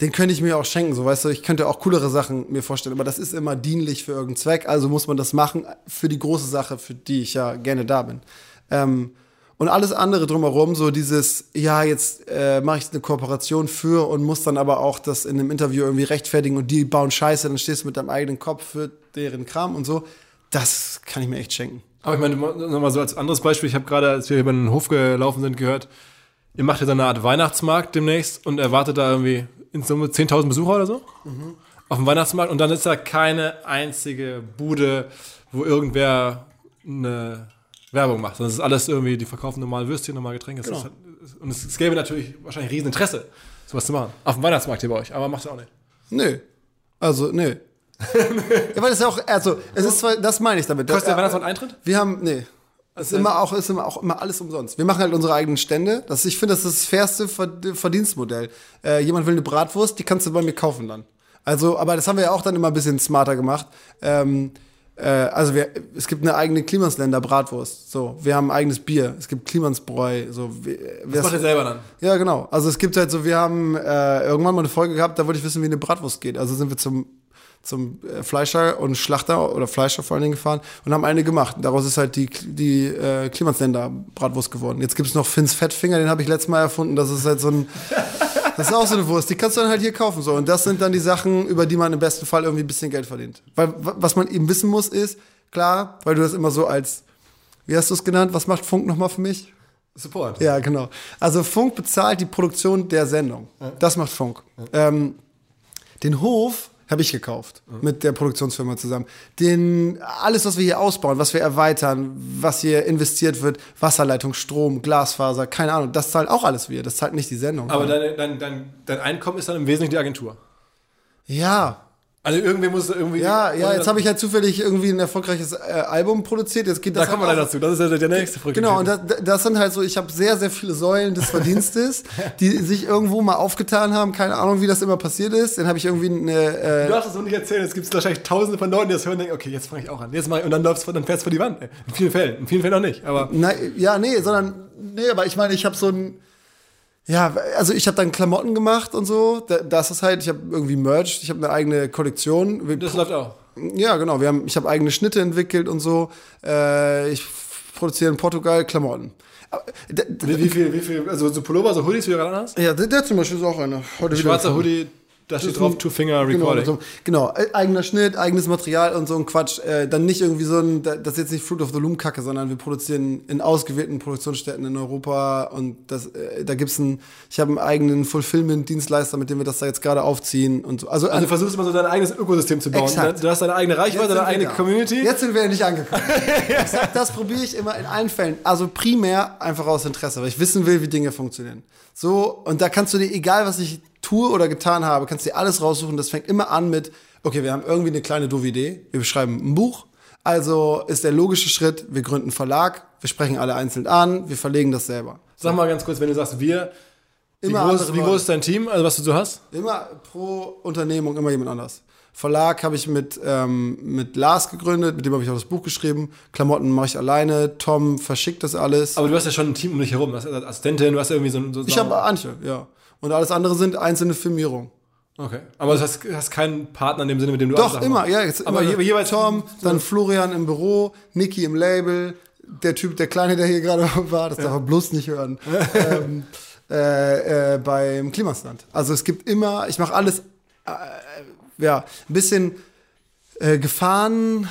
Den könnte ich mir auch schenken, so weißt du. Ich könnte auch coolere Sachen mir vorstellen, aber das ist immer dienlich für irgendeinen Zweck. Also muss man das machen für die große Sache, für die ich ja gerne da bin. Ähm, und alles andere drumherum, so dieses, ja, jetzt äh, mache ich eine Kooperation für und muss dann aber auch das in einem Interview irgendwie rechtfertigen und die bauen Scheiße, dann stehst du mit deinem eigenen Kopf für deren Kram und so. Das kann ich mir echt schenken. Aber ich meine, nochmal so als anderes Beispiel, ich habe gerade, als wir über den Hof gelaufen sind, gehört, ihr macht ja so eine Art Weihnachtsmarkt demnächst und erwartet da irgendwie in Summe 10.000 Besucher oder so auf dem Weihnachtsmarkt und dann ist da keine einzige Bude, wo irgendwer eine Werbung macht. Es ist alles irgendwie, die verkaufen normal Würstchen, normal Getränke. Ist halt- Und es, es gäbe natürlich wahrscheinlich riesen Interesse, sowas zu machen. Auf dem Weihnachtsmarkt hier bei euch, aber macht ihr auch nicht. Nö. Also, nö. ja, weil das ist ja auch, also, es ist zwar, das meine ich damit. Kostet der Weihnachtsmarkt Eintritt? Wir haben, nee. Es ist immer auch, ist immer auch immer alles umsonst. Wir machen halt unsere eigenen Stände. Das, ich finde, das ist das fairste Verd- Verdienstmodell. Äh, jemand will eine Bratwurst, die kannst du bei mir kaufen dann. Also, aber das haben wir ja auch dann immer ein bisschen smarter gemacht. Ähm, äh, also wir, es gibt eine eigene Klimansländer Bratwurst. So, wir haben ein eigenes Bier. Es gibt Klimansbräu. So, wir, Das macht ihr selber dann. ja, genau. Also es gibt halt so, wir haben äh, irgendwann mal eine Folge gehabt, da wollte ich wissen, wie eine Bratwurst geht. Also sind wir zum, zum äh, Fleischer und Schlachter oder Fleischer vor allen Dingen gefahren und haben eine gemacht. Daraus ist halt die, die äh, Klimansländer Bratwurst geworden. Jetzt gibt's noch Finns Fettfinger, den habe ich letztes Mal erfunden. Das ist halt so ein, das ist auch so eine Wurst. Die kannst du dann halt hier kaufen. So. Und das sind dann die Sachen, über die man im besten Fall irgendwie ein bisschen Geld verdient. Weil wa- was man eben wissen muss ist, klar, weil du das immer so als, wie hast du es genannt? Was macht Funk nochmal für mich? Support. Ja, genau. Also Funk bezahlt die Produktion der Sendung. Das macht Funk. Ähm, den Hof habe ich gekauft mit der Produktionsfirma zusammen. Den alles, was wir hier ausbauen, was wir erweitern, was hier investiert wird, Wasserleitung, Strom, Glasfaser, keine Ahnung, das zahlt auch alles wir. Das zahlt nicht die Sendung. Aber dein, dein, dein, dein Einkommen ist dann im Wesentlichen die Agentur. ja, Also irgendwie muss irgendwie. Ja, ja, jetzt habe ich halt zufällig irgendwie ein erfolgreiches äh, Album produziert. Jetzt geht das Da kommen wir halt auch- dazu. Das ist ja der nächste Frage. Genau, und das, das sind halt so, ich habe sehr, sehr viele Säulen des Verdienstes, die sich irgendwo mal aufgetan haben. Keine Ahnung, wie das immer passiert ist. Dann habe ich irgendwie eine. Äh, Du darfst es noch nicht erzählen, es gibt wahrscheinlich tausende von Leuten, die das hören und denken, okay, jetzt fange ich auch an. Jetzt mach ich, und dann läufst dann fährst du vor die Wand. ey. In vielen Fällen. In vielen Fällen auch nicht. Aber na, ja, nee, sondern. Nee, aber ich meine, ich habe so ein. Ja, also ich habe dann Klamotten gemacht und so. Da- Das ist halt, ich habe irgendwie Merch, ich habe eine eigene Kollektion. Das läuft auch. Ja, genau. Wir haben, ich habe eigene Schnitte entwickelt und so. Äh, ich produziere in Portugal Klamotten. Wie, wie viel, wie viel, also so Pullover, so Hoodies, wie du gerade hast? ja, der, der zum Beispiel ist auch einer. Heute Schwarzer. Hoodie, da steht drauf ein- Two Finger Genau, Recording. so, genau, äh, eigener Schnitt, eigenes Material und so ein Quatsch. Äh, dann nicht irgendwie so ein, da- das ist jetzt nicht Fruit of the Loom Kacke, sondern wir produzieren in ausgewählten Produktionsstätten in Europa und das, äh, da gibt's einen, ich habe einen eigenen Fulfillment-Dienstleister, mit dem wir das da jetzt gerade aufziehen und so. Also, Also du versuchst immer so dein eigenes Ökosystem zu bauen. Exakt. Du hast deine eigene Reichweite, deine eigene da. Community. Jetzt sind wir endlich angekommen. Ich sag, das probiere ich immer in allen Fällen. Also primär einfach aus Interesse, weil ich wissen will, wie Dinge funktionieren. So, und da kannst du dir, egal was ich tue oder getan habe, kannst du dir alles raussuchen. Das fängt immer an mit, okay, wir haben irgendwie eine kleine doofe Idee. Wir beschreiben ein Buch. Also ist der logische Schritt, wir gründen einen Verlag, wir sprechen alle einzeln an, wir verlegen das selber. Sag mal ganz kurz, wenn du sagst wir, wie, Immer groß, andere wie groß ist dein Team, also was du so hast? Immer pro Unternehmung immer jemand anders. Verlag habe ich mit, ähm, mit Lars gegründet, mit dem habe ich auch das Buch geschrieben. Klamotten mache ich alleine, Tom verschickt das alles. Aber du hast ja schon ein Team um dich herum. Du hast Assistentin, du hast ja irgendwie so ein... So ich habe Antje, ja. Und alles andere sind einzelne Firmierungen. Okay. Aber du hast, hast keinen Partner in dem Sinne, mit dem du Doch, immer, machst. ja. Jetzt Aber immer je, jeweils... Tom, dann Florian im Büro, Niki im Label, der Typ, der Kleine, der hier gerade war, das darf er bloß nicht hören. ähm, äh, äh, beim Klimastand. Also es gibt immer, ich mache alles, äh, ja, ein bisschen äh, Gefahren,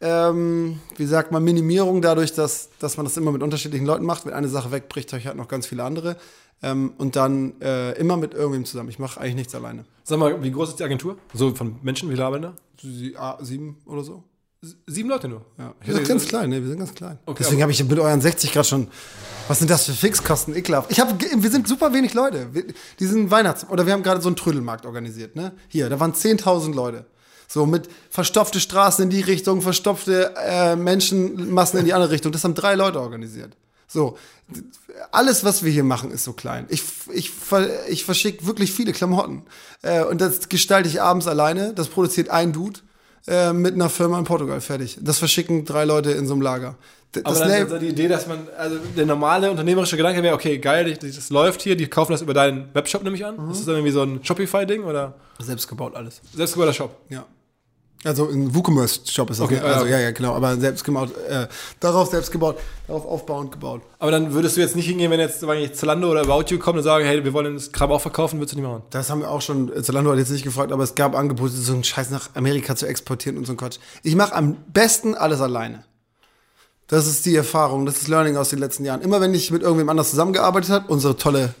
ähm, wie sagt man, Minimierung dadurch, dass, dass man das immer mit unterschiedlichen Leuten macht. Wenn eine Sache wegbricht, habe ich halt noch ganz viele andere. Ähm, und dann äh, immer mit irgendwem zusammen. Ich mache eigentlich nichts alleine. Sag mal, wie groß ist die Agentur? So von Menschen, wie viele da? Sie, ah, sieben oder so. Sieben Leute nur. Ja. Wir sind ganz klein, ne? Wir sind ganz klein. Okay, Deswegen habe ich mit euren 60 Grad schon. Was sind das für Fixkosten? Ekelhaft. Ich hab, wir sind super wenig Leute. Wir, diesen Weihnachts- oder wir haben gerade so einen Trödelmarkt organisiert, ne? Hier, da waren 10.000 Leute. So mit verstopfte Straßen in die Richtung, verstopfte äh, Menschenmassen in die andere Richtung. Das haben drei Leute organisiert. So, alles, was wir hier machen, ist so klein. Ich, ich, ich verschicke wirklich viele Klamotten. Äh, und das gestalte ich abends alleine. Das produziert ein Dude äh, mit einer Firma in Portugal. Fertig. Das verschicken drei Leute in so einem Lager. D- Aber Das dann ist ja die Idee, dass man, also der normale unternehmerische Gedanke wäre, okay, geil, das, das läuft hier, die kaufen das über deinen Webshop nämlich an. Mhm. Ist das dann irgendwie so ein Shopify-Ding oder selbst gebaut alles. selbstgebauter Shop? Ja. Also ein WooCommerce-Shop ist das. Okay, ne? also, ja, ja, genau. Aber selbst gebaut, äh, darauf selbst gebaut, darauf aufbauend gebaut. Aber dann würdest du jetzt nicht hingehen, wenn jetzt wir, Zalando oder About You kommen und sagen, hey, wir wollen das Kram auch verkaufen, würdest du nicht machen. Das haben wir auch schon, äh, Zalando hat jetzt nicht gefragt, aber es gab Angebote, so einen Scheiß nach Amerika zu exportieren und so ein Quatsch. Ich mache am besten alles alleine. Das ist die Erfahrung, das ist Learning aus den letzten Jahren. Immer wenn ich mit irgendwem anders zusammengearbeitet habe, unsere tolle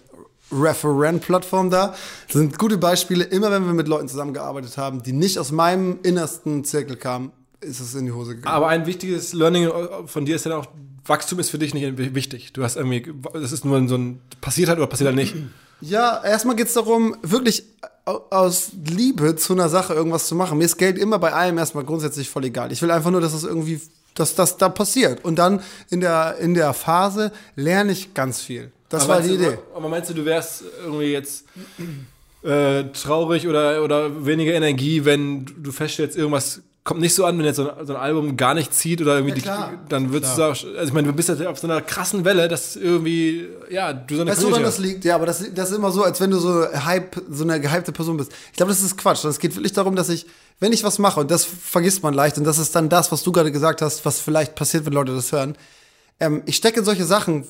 Referent-Plattform da, sind gute Beispiele. Immer wenn wir mit Leuten zusammengearbeitet haben, die nicht aus meinem innersten Zirkel kamen, ist es in die Hose gegangen. Aber ein wichtiges Learning von dir ist ja auch, Wachstum ist für dich nicht wichtig. Du hast irgendwie, das ist nur so ein, passiert halt oder passiert halt nicht. Ja, erstmal geht's darum, wirklich au- aus Liebe zu einer Sache irgendwas zu machen. Mir ist Geld immer bei allem erstmal grundsätzlich voll egal. Ich will einfach nur, dass das irgendwie, dass das da passiert. Und dann in der, in der Phase lerne ich ganz viel. Das Aber war die du- Idee. Aber meinst du, du wärst irgendwie jetzt äh, traurig oder, oder weniger Energie, wenn du- feststellst, irgendwas kommt nicht so an, wenn jetzt so ein, so ein Album gar nicht zieht oder irgendwie, Ja, klar. die, dann würdest du auch, also ich meine, du bist ja auf so einer krassen Welle, dass irgendwie, ja, du so eine Weißt du, woran das liegt? Ja, aber das, das ist immer so, als wenn du so Hype, so eine gehypte Person bist. Ich glaube, das ist Quatsch. Es geht wirklich darum, dass ich, wenn ich was mache, und das vergisst man leicht, und das ist dann das, was du gerade gesagt hast, was vielleicht passiert, wenn Leute das hören. Ähm, ich stecke in solche Sachen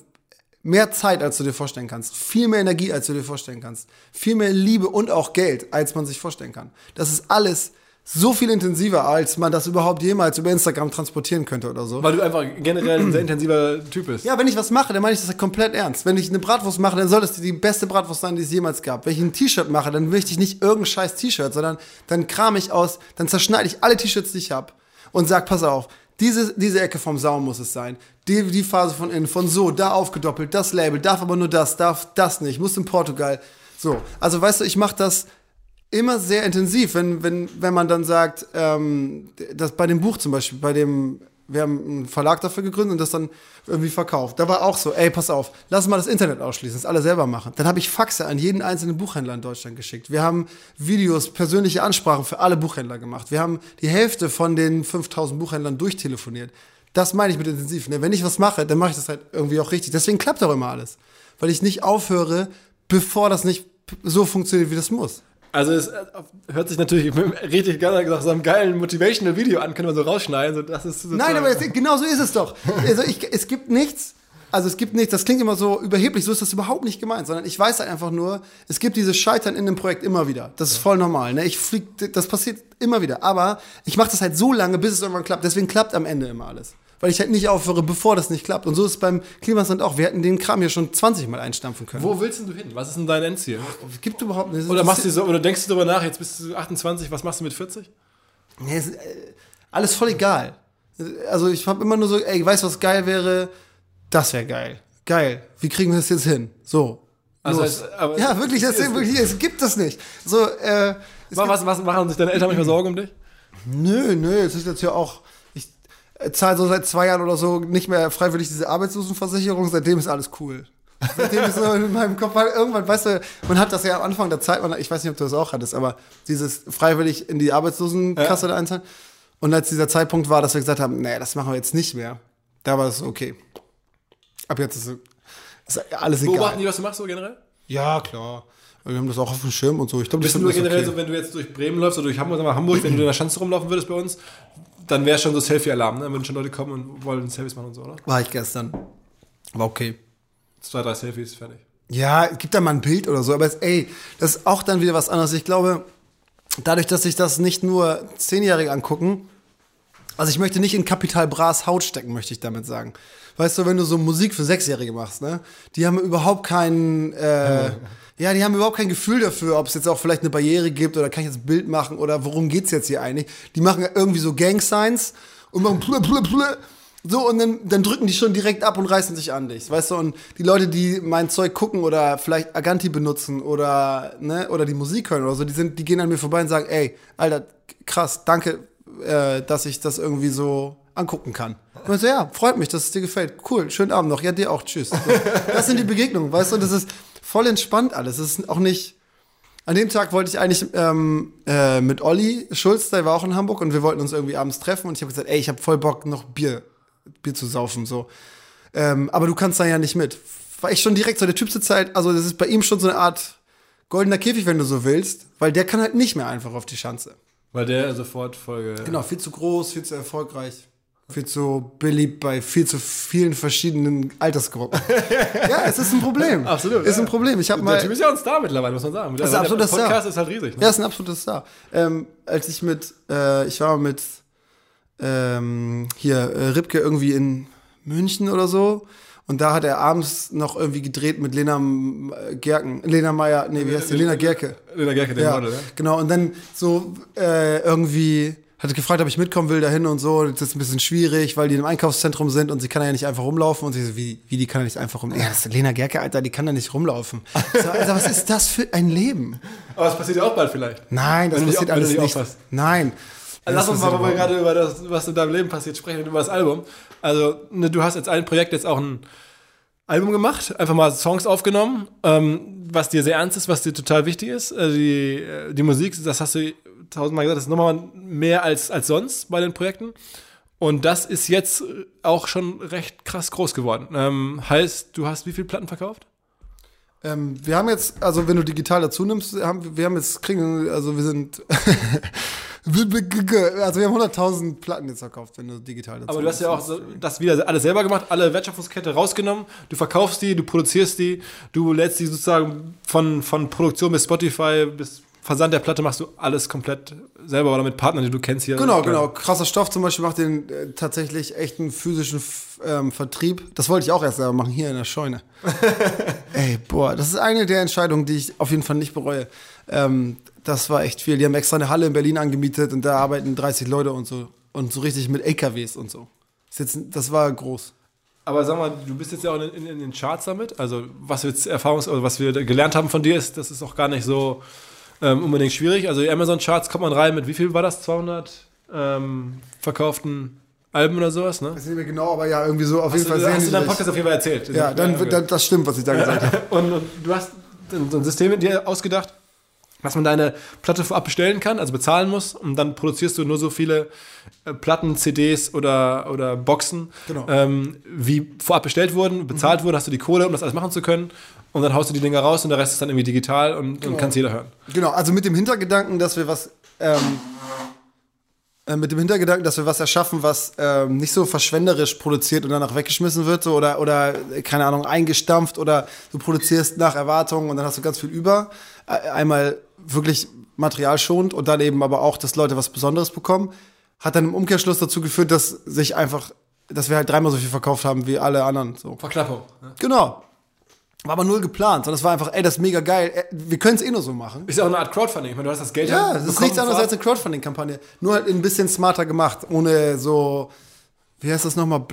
mehr Zeit, als du dir vorstellen kannst. Viel mehr Energie, als du dir vorstellen kannst. Viel mehr Liebe und auch Geld, als man sich vorstellen kann. Das ist alles so viel intensiver, als man das überhaupt jemals über Instagram transportieren könnte oder so. Weil du einfach generell ein sehr intensiver Typ bist. Ja, wenn ich was mache, dann meine ich das komplett ernst. Wenn ich eine Bratwurst mache, dann soll das die beste Bratwurst sein, die es jemals gab. Wenn ich ein T-Shirt mache, dann möchte ich nicht irgendein scheiß T-Shirt, sondern dann kram ich aus, dann zerschneide ich alle T-Shirts, die ich habe und sag, pass auf, diese, diese Ecke vom Saum muss es sein. Die, die Phase von innen, von so, da aufgedoppelt, das Label, darf aber nur das, darf das nicht, muss in Portugal. So, also weißt du, ich mache das immer sehr intensiv, wenn, wenn, wenn man dann sagt, ähm, dass bei dem Buch zum Beispiel, bei dem, wir haben einen Verlag dafür gegründet und das dann irgendwie verkauft. Da war auch so, ey, pass auf, lass mal das Internet ausschließen, das alle selber machen. Dann habe ich Faxe an jeden einzelnen Buchhändler in Deutschland geschickt. Wir haben Videos, persönliche Ansprachen für alle Buchhändler gemacht. Wir haben die Hälfte von den 5000 Buchhändlern durchtelefoniert. Das meine ich mit intensiv. Ne? Wenn ich was mache, dann mache ich das halt irgendwie auch richtig. Deswegen klappt auch immer alles. Weil ich nicht aufhöre, bevor das nicht so funktioniert, wie das muss. Also es äh, hört sich natürlich richtig nach so einem geilen Motivational Video an, können wir so rausschneiden. So, das ist Nein, aber es, genau so ist es doch. Also ich, es gibt nichts, also es gibt nichts, das klingt immer so überheblich, so ist das überhaupt nicht gemeint, sondern ich weiß halt einfach nur, es gibt dieses Scheitern in dem Projekt immer wieder. Das ist voll normal. Ne? Ich flieg, das passiert immer wieder. Aber ich mache das halt so lange, bis es irgendwann klappt. Deswegen klappt am Ende immer alles weil ich halt nicht aufhöre, bevor das nicht klappt. Und so ist es beim Klimasland auch. Wir hätten den Kram hier schon 20 Mal einstampfen können. Wo willst du hin? Was ist denn dein Endziel? Gibt überhaupt nicht. Oder, machst du so, oder denkst du darüber nach, jetzt bist du 28, was machst du mit 40? Nee, ist, äh, alles voll egal. Also ich habe immer nur so, ey, weißt du, was geil wäre? Das wäre geil. Geil. Wie kriegen wir das jetzt hin? So. Also heißt, ja, wirklich, das, wirklich, es gibt das nicht. So, äh, was, was machen sich deine Eltern manchmal Sorgen um dich? Nö, nö, es ist jetzt ja auch, zahle so seit zwei Jahren oder so nicht mehr freiwillig diese Arbeitslosenversicherung, seitdem ist alles cool. Seitdem ist so in meinem Kopf halt irgendwann, weißt du, man hat das ja am Anfang der Zeit, ich weiß nicht, ob du das auch hattest, aber dieses freiwillig in die Arbeitslosenkasse ja. da einzahlen. Und als dieser Zeitpunkt war, dass wir gesagt haben, nee, das machen wir jetzt nicht mehr, da war es okay. Ab jetzt ist, ist alles egal. Beobachten die, was du machst so generell? Ja, klar. Wir haben das auch auf dem Schirm und so. Ich glaub, Bist du nur generell okay. so, wenn du jetzt durch Bremen läufst oder durch Hamburg, Hamburg, wenn du in der Schanze rumlaufen würdest bei uns, dann wäre schon so Selfie-Alarm, ne? wenn schon Leute kommen und wollen Selfies machen und so, oder? War ich gestern. War okay. Zwei, drei Selfies, fertig. Ja, gibt da mal ein Bild oder so, aber es, ey, das ist auch dann wieder was anderes. Ich glaube, dadurch, dass sich das nicht nur Zehnjährige angucken, also ich möchte nicht in Kapital Bras Haut stecken, möchte ich damit sagen. Weißt du, wenn du so Musik für Sechsjährige machst, ne? Die haben überhaupt keinen, äh, ja, die haben überhaupt kein Gefühl dafür, ob es jetzt auch vielleicht eine Barriere gibt oder kann ich jetzt ein Bild machen oder worum geht's jetzt hier eigentlich. Die machen irgendwie so Gang-Signs und machen plö, plö, plö. So, und dann, dann drücken die schon direkt ab und reißen sich an dich. Weißt du, und die Leute, die mein Zeug gucken oder vielleicht Aganti benutzen oder, ne, oder die Musik hören oder so, die sind, die gehen an mir vorbei und sagen, ey, Alter, krass, danke, äh, dass ich das irgendwie so angucken kann. Und ich so, ja, freut mich, dass es dir gefällt. Cool, schönen Abend noch. Ja, dir auch. Tschüss. So, das sind die Begegnungen, weißt du, und das ist, voll entspannt alles. Es ist auch nicht. An dem Tag wollte ich eigentlich ähm, äh, mit Olli Schulz, der war auch in Hamburg und wir wollten uns irgendwie abends treffen und ich habe gesagt, ey, ich habe voll Bock noch Bier, Bier zu saufen so. Ähm, aber du kannst da ja nicht mit. War ich schon direkt so, der Typ sitzt halt, also das ist bei ihm schon so eine Art goldener Käfig, wenn du so willst, weil der kann halt nicht mehr einfach auf die Schanze. Weil der sofort Folge. Genau, viel zu groß, viel zu erfolgreich viel zu beliebt bei viel zu vielen verschiedenen Altersgruppen. ja, es ist ein Problem. Absolut. Ist ein Problem. Ich habe mal. Der Typ ist ja ein Star mittlerweile, muss man sagen. Das ist ein absoluter Star. Podcast ist halt riesig. Ne? Ja, ist ein absoluter Star. Ähm, als ich mit, äh, ich war mit ähm, hier äh, Ripke irgendwie in München oder so. Und da hat er abends noch irgendwie gedreht mit Lena äh, Gerken, Lena Meyer, nee, wie heißt die? Lena Gerke. Lena Gerke, der ja, Model, ja. Genau, und dann so äh, irgendwie hat gefragt, ob ich mitkommen will dahin und so. Das ist ein bisschen schwierig, weil die im Einkaufszentrum sind und sie kann ja nicht einfach rumlaufen. Und sie so, wie, wie die kann ja nicht einfach rumlaufen? Ja, das ist Lena Gerke, Alter, die kann da nicht rumlaufen. So, Alter, was ist das für ein Leben? Aber das passiert ja auch bald vielleicht. Nein, das passiert auch, alles nicht. Aufpasst. Nein. Also lass uns mal, wo wir gerade über das, was in deinem Leben passiert, sprechen, über das Album. Also, ne, du hast jetzt ein Projekt jetzt auch ein Album gemacht, einfach mal Songs aufgenommen, ähm, was dir sehr ernst ist, was dir total wichtig ist. Also die, äh, die Musik, das hast du tausendmal gesagt, das ist nochmal mehr als, als sonst bei den Projekten. Und das ist jetzt auch schon recht krass groß geworden. Ähm, heißt, du hast wie viele Platten verkauft? Ähm, wir haben jetzt, also wenn du digital dazu nimmst, haben, wir haben jetzt, kriegen, also wir sind, also wir haben 100.000 Platten jetzt verkauft, wenn du digital dazu Aber du hast ja auch das wieder alles selber gemacht, alle Wertschöpfungskette rausgenommen, du verkaufst die, du produzierst die, du lädst die sozusagen von, von Produktion bis Spotify bis Versand der Platte machst du alles komplett selber oder mit Partnern, die du kennst hier. Genau, genau. Krasser Stoff zum Beispiel macht den äh, tatsächlich echten physischen ähm, Vertrieb. Das wollte ich auch erst selber machen, hier in der Scheune. Ey, boah, das ist eine der Entscheidungen, die ich auf jeden Fall nicht bereue. Ähm, das war echt viel. Die haben extra eine Halle in Berlin angemietet und da arbeiten 30 Leute und so. Und so richtig mit LKWs und so. Das, jetzt, das war groß. Aber sag mal, du bist jetzt ja auch in, in, in den Charts damit. Also, was wir jetzt Erfahrungs-, also was wir gelernt haben von dir, ist, das ist auch gar nicht so ähm, unbedingt schwierig. Also die Amazon-Charts kommt man rein mit, wie viel war das? 200 ähm, verkauften Alben oder sowas, ne? Ich weiß nicht mehr genau, aber ja, irgendwie so auf jeden Hast Fall du, sehen hast du deinem sich. Podcast auf jeden Fall erzählt. Ja, dann, dann, das stimmt, was ich da gesagt habe. und, und du hast so ein System mit dir ausgedacht, dass man deine Platte vorab bestellen kann, also bezahlen muss, und dann produzierst du nur so viele äh, Platten, CDs oder, oder Boxen, Genau. ähm, wie vorab bestellt wurden, bezahlt wurden, hast du die Kohle, um das alles machen zu können, und dann haust du die Dinger raus und der Rest ist dann irgendwie digital und, und kann jeder hören. Genau, also mit dem Hintergedanken, dass wir was, ähm, äh, mit dem Hintergedanken, dass wir was erschaffen, was ähm, nicht so verschwenderisch produziert und danach weggeschmissen wird, so, oder, oder, äh, keine Ahnung, eingestampft oder du produzierst nach Erwartung und dann hast du ganz viel über. Äh, einmal wirklich materialschonend und dann eben aber auch, dass Leute was Besonderes bekommen. Hat dann im Umkehrschluss dazu geführt, dass sich einfach, dass wir halt dreimal so viel verkauft haben wie alle anderen. So. Verknappung. Genau. War aber null geplant, sondern es war einfach, ey, das ist mega geil. Wir können es eh nur so machen. Ist ja auch eine Art Crowdfunding. Ich meine, du hast das Geld Ja, es ist nichts anderes als eine Crowdfunding-Kampagne. Nur halt ein bisschen smarter gemacht, ohne so, wie heißt das nochmal?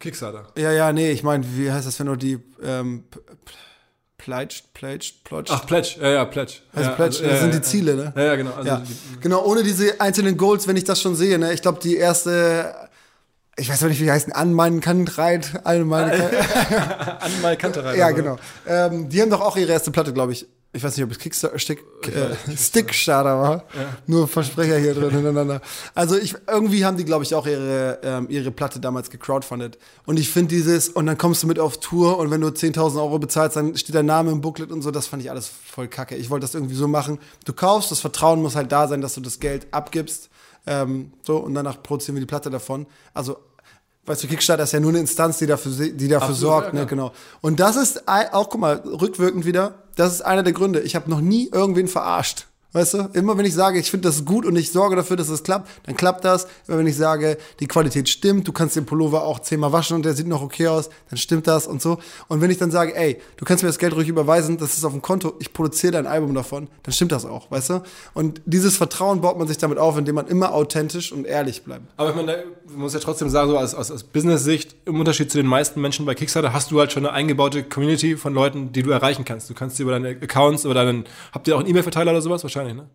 Kickstarter. Ja, ja, nee, ich meine, wie heißt das, wenn du die, ähm, p- p- pleitscht, pleitscht, pleitscht? Ach, Pledge. Ja, ja, Pledge. also ja, pleitscht, also, das ja, sind ja, die Ziele, ne? Ja, ja, genau. Also Ja, die- genau, ohne diese einzelnen Goals, wenn ich das schon sehe, ne? Ich glaube, die erste, ich weiß nicht, wie die heißen, an meinen Kantreit, all meine Kan- Einmal Kante rein. Ja, genau. Ähm, die haben doch auch ihre erste Platte, glaube ich. Ich weiß nicht, ob es Kickstarter, äh, Stickstarter war. Nur Versprecher hier drin hintereinander. Also ich, irgendwie haben die, glaube ich, auch ihre, ähm, ihre Platte damals gecrowdfundet. Und ich finde dieses, und dann kommst du mit auf Tour und wenn du 10.000 Euro bezahlst, dann steht dein Name im Booklet und so, das fand ich alles voll kacke. Ich wollte das irgendwie so machen. Du kaufst, das Vertrauen muss halt da sein, dass du das Geld abgibst. Ähm, so, und danach produzieren wir die Platte davon. Also, weißt du, Kickstarter ist ja nur eine Instanz, die dafür, die dafür Absolut, sorgt, ja, ne, genau. Und das ist auch, guck mal, rückwirkend wieder, das ist einer der Gründe. Ich habe noch nie irgendwen verarscht. Weißt du, immer wenn ich sage, ich finde das gut und ich sorge dafür, dass es klappt, dann klappt das. Immer wenn ich sage, die Qualität stimmt, du kannst den Pullover auch zehnmal waschen und der sieht noch okay aus, dann stimmt das und so. Und wenn ich dann sage, ey, du kannst mir das Geld ruhig überweisen, das ist auf dem Konto, ich produziere dein Album davon, dann stimmt das auch, weißt du? Und dieses Vertrauen baut man sich damit auf, indem man immer authentisch und ehrlich bleibt. Aber ich meine, man muss ja trotzdem sagen, so aus, aus, aus Business-Sicht, im Unterschied zu den meisten Menschen bei Kickstarter, hast du halt schon eine eingebaute Community von Leuten, die du erreichen kannst. Du kannst sie über deine Accounts, über deinen, habt ihr auch einen E-Mail-Verteiler oder sowas? Wahrscheinlich, ne?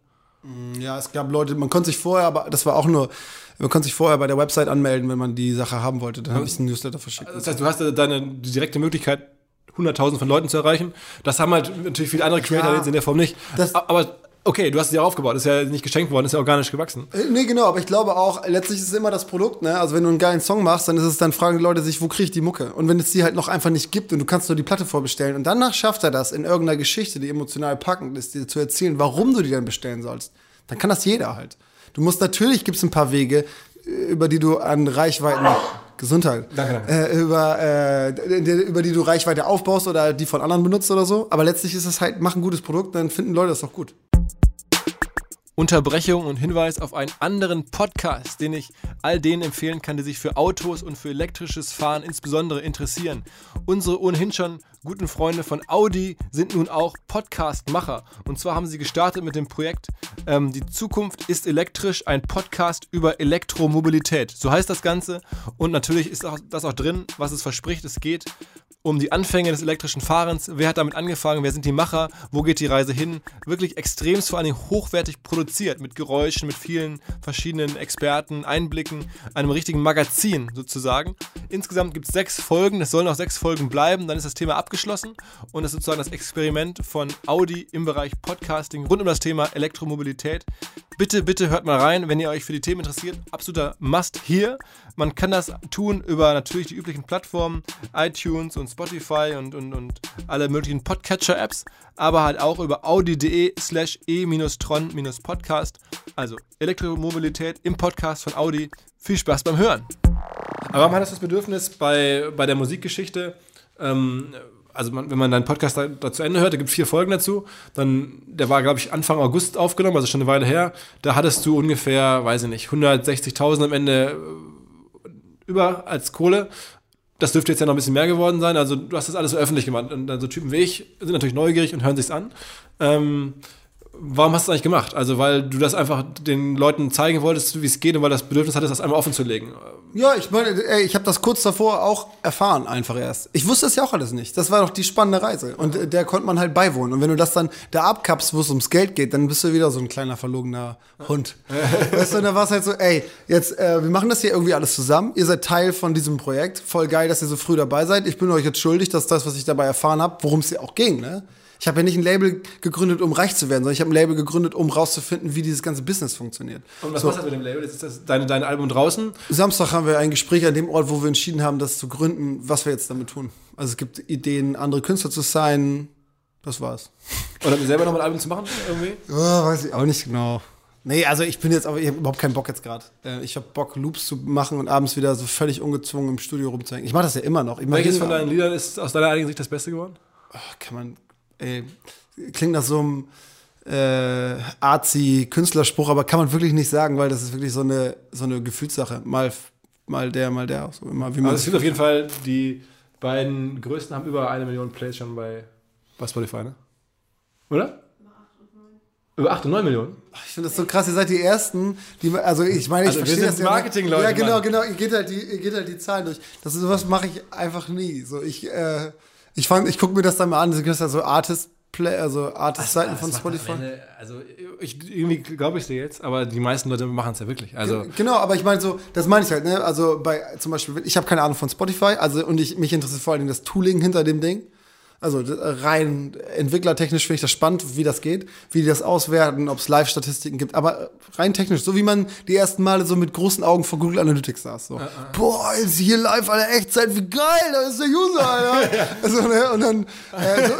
Ja, es gab Leute, man konnte sich vorher, aber das war auch nur, man konnte sich vorher bei der Website anmelden, wenn man die Sache haben wollte. Dann habe ich einen Newsletter verschickt. Das heißt, du hast ja deine direkte Möglichkeit, 100.000 von Leuten zu erreichen. Das haben halt natürlich viele andere Creator Ja. jetzt in der Form nicht. Aber okay, du hast es ja aufgebaut. Ist ja nicht geschenkt worden, ist ja organisch gewachsen. Äh, Nee, genau, aber ich glaube auch, letztlich ist es immer das Produkt, ne? Also wenn du einen geilen Song machst, dann ist es, dann fragen die Leute sich, wo kriege ich die Mucke? Und wenn es die halt noch einfach nicht gibt und du kannst nur die Platte vorbestellen und danach schafft er das, in irgendeiner Geschichte, die emotional packend ist, dir zu erzählen, warum du die dann bestellen sollst, dann kann das jeder halt. Du musst natürlich, gibt es ein paar Wege, äh, über die du an Reichweiten Gesundheit. Danke, danke. Äh, über, äh, über die du Reichweite aufbaust oder die von anderen benutzt oder so. Aber letztlich ist es halt, mach ein gutes Produkt, dann finden Leute das doch gut. Unterbrechung und Hinweis auf einen anderen Podcast, den ich all denen empfehlen kann, die sich für Autos und für elektrisches Fahren insbesondere interessieren. Unsere ohnehin schon guten Freunde von Audi sind nun auch Podcast-Macher. Und zwar haben sie gestartet mit dem Projekt ähm, Die Zukunft ist elektrisch, ein Podcast über Elektromobilität. So heißt das Ganze. Und natürlich ist auch das auch drin, was es verspricht. Es geht um die Anfänge des elektrischen Fahrens. Wer hat damit angefangen? Wer sind die Macher? Wo geht die Reise hin? Wirklich extremst, vor allen Dingen hochwertig produziert, mit Geräuschen, mit vielen verschiedenen Experten, Einblicken, einem richtigen Magazin sozusagen. Insgesamt gibt es sechs Folgen, es sollen auch sechs Folgen bleiben, dann ist das Thema abgeschlossen und das ist sozusagen das Experiment von Audi im Bereich Podcasting rund um das Thema Elektromobilität. Bitte, bitte hört mal rein, wenn ihr euch für die Themen interessiert. Absoluter Must hier. Man kann das tun über natürlich die üblichen Plattformen, iTunes und Spotify und, und, und alle möglichen Podcatcher-Apps, aber halt auch über audi.de slash e-tron-podcast. Also Elektromobilität im Podcast von Audi. Viel Spaß beim Hören. Aber warum hattest du das Bedürfnis bei, bei der Musikgeschichte, ähm, also man, wenn man deinen Podcast da, da zu Ende hört, da gibt es vier Folgen dazu, dann, der war, glaube ich, Anfang August aufgenommen, also schon eine Weile her, da hattest du ungefähr, weiß ich nicht, 160.000 am Ende über als Kohle. Das dürfte jetzt ja noch ein bisschen mehr geworden sein. Also du hast das alles so öffentlich gemacht. Und dann so Typen wie ich sind natürlich neugierig und hören sich's an. Ähm, Warum hast du das eigentlich gemacht? Also, weil du das einfach den Leuten zeigen wolltest, wie es geht und weil das Bedürfnis hattest, das einmal offen zu legen. Ja, ich meine, ey, ich habe das kurz davor auch erfahren, einfach erst. Ich wusste es ja auch alles nicht. Das war doch die spannende Reise. Und äh, der konnte man halt beiwohnen. Und wenn du das dann da abkappst, wo es ums Geld geht, dann bist du wieder so ein kleiner verlogener Hund. weißt du, und da war es halt so, ey, jetzt, äh, wir machen das hier irgendwie alles zusammen. Ihr seid Teil von diesem Projekt. Voll geil, dass ihr so früh dabei seid. Ich bin euch jetzt schuldig, dass das, was ich dabei erfahren habe, worum es hier auch ging, ne? Ich habe ja nicht ein Label gegründet, um reich zu werden, sondern ich habe ein Label gegründet, um rauszufinden, wie dieses ganze Business funktioniert. Und was So. machst du mit dem Label? Ist das deine, dein Album draußen. Samstag haben wir ein Gespräch an dem Ort, wo wir entschieden haben, das zu gründen, was wir jetzt damit tun. Also es gibt Ideen, andere Künstler zu signen. Das war's. Oder selber nochmal ein Album zu machen irgendwie? Ja, weiß ich auch nicht genau. Nee, also ich bin jetzt aber, ich habe überhaupt keinen Bock jetzt gerade. Äh, Ich habe Bock, Loops zu machen und abends wieder so völlig ungezwungen im Studio rumzuhängen. Ich mache das ja immer noch. Welches von deinen Liedern ist aus deiner eigenen Sicht das Beste geworden? kann man, ey, klingt nach so einem äh, Arzi-Künstlerspruch, aber kann man wirklich nicht sagen, weil das ist wirklich so eine, so eine Gefühlssache. Mal, mal der, mal der. So immer, wie man Also es gibt auf jeden Fall, die beiden größten haben über eine Million Plays schon bei, bei Spotify, ne? Oder? Über 8 und 9 Millionen? Ich finde das so krass, ihr seid die Ersten, die, also ich meine, ich Also wir verstehe sind das. Marketing-Leute, Ja, genau, Mann. genau, ihr geht halt die, ihr geht halt die Zahlen durch. Das ist, sowas mache ich einfach nie. So, ich, äh, ich fang, ich gucke mir das dann mal an, das gibt ja so Artist Play, also Artist-Seiten von Das macht am Spotify. Ende- Also ich, irgendwie glaube ich dir jetzt, aber die meisten Leute machen es ja wirklich. Also Genau, aber ich meine so, das meine ich halt, ne? Also bei zum Beispiel, ich habe keine Ahnung von Spotify, also und ich mich interessiert vor allen Dingen das Tooling hinter dem Ding. Also rein entwicklertechnisch finde ich das spannend, wie das geht, wie die das auswerten, ob es Live-Statistiken gibt. Aber äh, rein technisch, so wie man die ersten Male so mit großen Augen vor Google Analytics saß. So. Boah, ist hier live alle Echtzeit, wie geil, da ist der User, Alter. also, ne? Und dann, äh, so,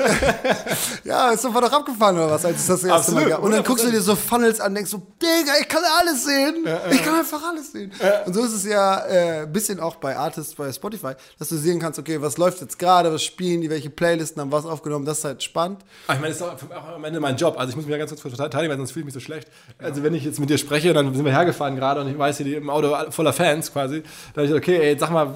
ja, ist sofort doch abgefahren oder was, als es das erste Mal Absolut, gab. Und dann guckst du 100%. dir so Funnels an, denkst so, Digga, ich kann alles sehen. Ich kann einfach alles sehen. Und so ist es ja ein äh, bisschen auch bei Artists bei Spotify, dass du sehen kannst, okay, was läuft jetzt gerade, was spielen die, welche Playlisten haben was aufgenommen, das ist halt spannend. Aber ich meine, das ist auch, am Ende mein Job. Also ich muss mich ja ganz kurz verteidigen, weil sonst fühle ich mich so schlecht. Also wenn ich jetzt mit dir spreche, dann sind wir hergefahren gerade und ich weiß, hier die- im Auto voller Fans quasi. Da habe ich gesagt, okay, ey, sag mal,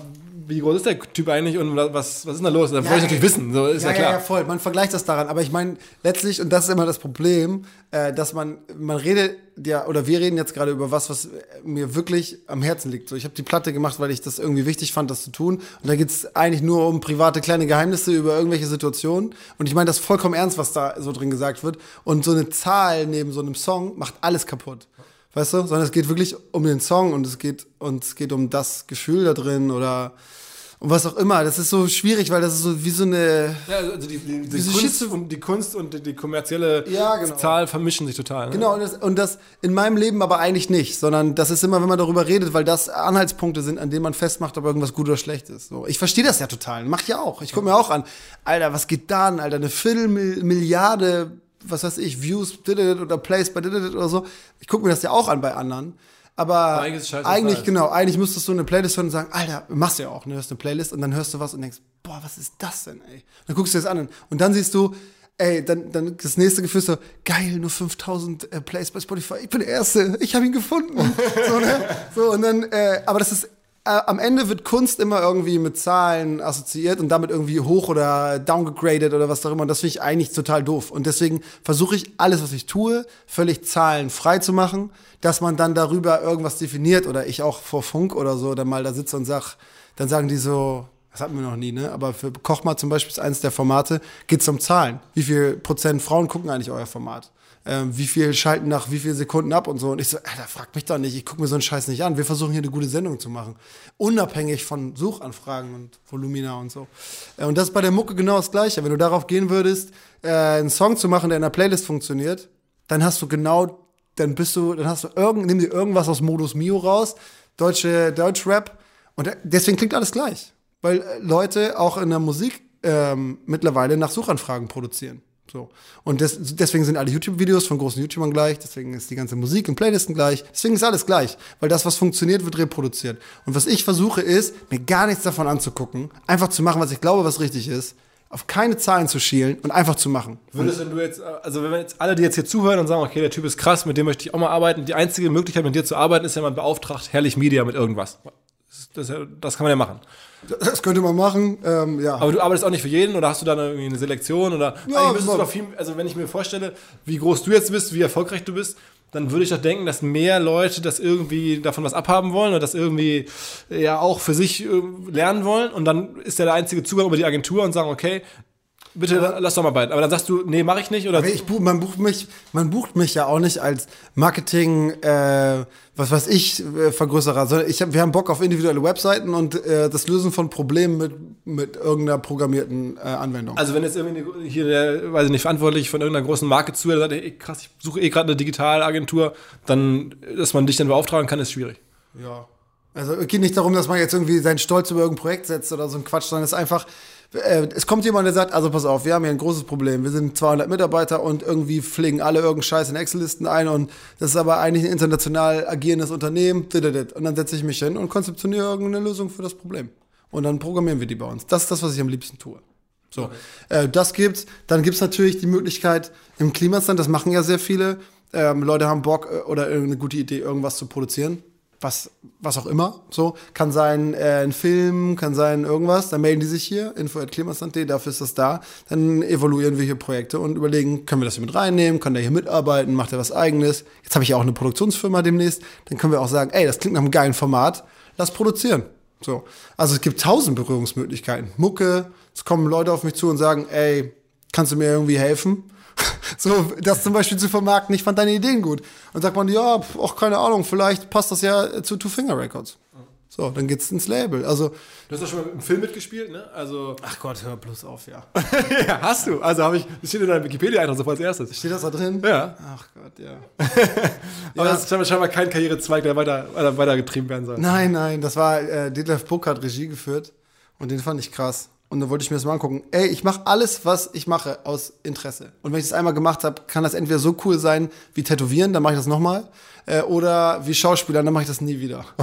wie groß ist der Typ eigentlich und was, was ist da los? Da wollte ich natürlich wissen, so ist ja, ja, klar. ja, voll. Man vergleicht das daran. Aber ich meine, letztlich, und das ist immer das Problem, äh, dass man, man redet ja, oder wir reden jetzt gerade über was, was mir wirklich am Herzen liegt. So, ich habe die Platte gemacht, weil ich das irgendwie wichtig fand, das zu tun. Und da geht's eigentlich nur um private kleine Geheimnisse über irgendwelche Situationen. Und ich meine das vollkommen ernst, was da so drin gesagt wird. Und so eine Zahl neben so einem Song macht alles kaputt. Weißt du? Sondern es geht wirklich um den Song und es geht, und es geht um das Gefühl da drin oder und was auch immer. Das ist so schwierig, weil das ist so wie so eine. Ja, also die, die, die, Diese Kunst und die Kunst und die, die kommerzielle Ja, genau. Zahl vermischen sich total. Ne? Genau, und das, und das in meinem Leben aber eigentlich nicht, sondern das ist immer, wenn man darüber redet, weil das Anhaltspunkte sind, an denen man festmacht, ob irgendwas gut oder schlecht ist. So, ich verstehe das ja total, mach ich ja auch. Ich gucke mir auch an, Alter, was geht da an, Alter, eine Viertelmilliarde, was weiß ich, Views oder Plays bei oder so. Ich gucke mir das ja auch an bei anderen. Aber eigentlich genau, eigentlich müsstest du eine Playlist hören und sagen, Alter, machst du ja auch, ne, hörst eine Playlist und dann hörst du was und denkst, boah, was ist das denn, ey? Dann guckst du das an und dann siehst du, ey, dann, dann das nächste Gefühl ist so, geil, nur 5000 äh, Plays bei Spotify, ich bin der Erste, ich habe ihn gefunden. so, ne? so, und dann, äh, aber das ist, am Ende wird Kunst immer irgendwie mit Zahlen assoziiert und damit irgendwie hoch oder downgegradet oder was auch immer. Und das finde ich eigentlich total doof. Und deswegen versuche ich alles, was ich tue, völlig zahlenfrei zu machen, dass man dann darüber irgendwas definiert oder ich auch vor Funk oder so dann mal da sitze und sag, dann sagen die so, das hatten wir noch nie, ne? Aber für Kochma zum Beispiel ist eines der Formate, geht's um Zahlen. Wie viel Prozent Frauen gucken eigentlich euer Format? Ähm, wie viel schalten nach wie viel Sekunden ab und so. Und ich so, Alter, frag mich doch nicht, ich gucke mir so einen Scheiß nicht an. Wir versuchen hier eine gute Sendung zu machen. Unabhängig von Suchanfragen und Volumina und so. Äh, und das ist bei der Mucke genau das Gleiche. Wenn du darauf gehen würdest, äh, einen Song zu machen, der in einer Playlist funktioniert, dann hast du genau, dann bist du, dann hast du irgend, nimm dir irgendwas aus Modus Mio raus, deutsche Deutschrap. Und äh, deswegen klingt alles gleich. Weil äh, Leute auch in der Musik ähm, mittlerweile nach Suchanfragen produzieren. So. Und des, deswegen sind alle YouTube-Videos von großen YouTubern gleich, deswegen ist die ganze Musik in Playlisten gleich, deswegen ist alles gleich, weil das, was funktioniert, wird reproduziert. Und was ich versuche ist, mir gar nichts davon anzugucken, einfach zu machen, was ich glaube, was richtig ist, auf keine Zahlen zu schielen und einfach zu machen. Würdest du jetzt, also wenn wir jetzt alle, die jetzt hier zuhören und sagen, okay, der Typ ist krass, mit dem möchte ich auch mal arbeiten, die einzige Möglichkeit, mit dir zu arbeiten, ist ja, man beauftragt Herrlich Media mit irgendwas. Das, das, das kann man ja machen. Das könnte man machen, ähm, ja. Aber du arbeitest auch nicht für jeden oder hast du da irgendwie eine Selektion oder? Ja, doch viel, also wenn ich mir vorstelle, wie groß du jetzt bist, wie erfolgreich du bist, dann würde ich doch denken, dass mehr Leute das irgendwie davon was abhaben wollen oder das irgendwie ja auch für sich äh, lernen wollen. Und dann ist ja der einzige Zugang über die Agentur und sagen, okay, bitte lass doch mal beiden. Aber dann sagst du, nee, mache ich nicht oder ich man bucht mich, man bucht mich ja auch nicht als Marketing, äh, was weiß ich, äh, Vergrößerer, sondern ich hab, wir haben Bock auf individuelle Webseiten und äh, das Lösen von Problemen mit, mit irgendeiner programmierten äh, Anwendung. Also wenn jetzt irgendwie hier der, weiß ich nicht, verantwortlich von irgendeiner großen Marke zuhört, sagt, ey, krass, ich suche eh gerade eine Digitalagentur, dann, dass man dich dann beauftragen kann, ist schwierig. Ja. Also es geht nicht darum, dass man jetzt irgendwie seinen Stolz über irgendein Projekt setzt oder so ein Quatsch, sondern es ist einfach, äh, es kommt jemand, der sagt, also pass auf, wir haben hier ein großes Problem. Wir sind 200 Mitarbeiter und irgendwie pflegen alle irgendeinen Scheiß in Excel-Listen ein und das ist aber eigentlich ein international agierendes Unternehmen. Und dann setze ich mich hin und konzeptioniere irgendeine Lösung für das Problem. Und dann programmieren wir die bei uns. Das ist das, was ich am liebsten tue. So, äh, das gibt's. Dann gibt's natürlich die Möglichkeit im Klimastand, das machen ja sehr viele. Ähm, Leute haben Bock äh, oder irgendeine gute Idee, irgendwas zu produzieren. Was, was auch immer. So, kann sein äh, ein Film, kann sein irgendwas. Dann melden die sich hier, info.klimastand.de, dafür ist das da. Dann evaluieren wir hier Projekte und überlegen, können wir das hier mit reinnehmen, kann der hier mitarbeiten, macht er was eigenes. Jetzt habe ich ja auch eine Produktionsfirma demnächst. Dann können wir auch sagen, ey, das klingt nach einem geilen Format, lass produzieren. So. Also es gibt tausend Berührungsmöglichkeiten. Mucke, es kommen Leute auf mich zu und sagen, ey, kannst du mir irgendwie helfen? so, das zum Beispiel zu vermarkten, ich fand deine Ideen gut. Und sagt man, ja, pf, auch keine Ahnung, vielleicht passt das ja zu Two Finger Records. So, dann geht's ins Label. Also, Du hast doch schon mal im Film mitgespielt, ne? Also. ach Gott, hör bloß auf, ja. ja, hast du. Also habe ich, das steht in deinem Wikipedia-Eintrag so als erstes. Steht das da drin? Ja. Ach Gott, ja. Aber das ist scheinbar, scheinbar kein Karrierezweig, der weiter, weiter, weitergetrieben werden soll. Nein, nein, das war, äh, Detlef Buck hat Regie geführt und den fand ich krass. Und dann wollte ich mir das mal angucken. Ey, ich mache alles, was ich mache, aus Interesse. Und wenn ich das einmal gemacht habe, kann das entweder so cool sein wie Tätowieren, dann mache ich das nochmal. Äh, oder wie Schauspieler, dann mache ich das nie wieder.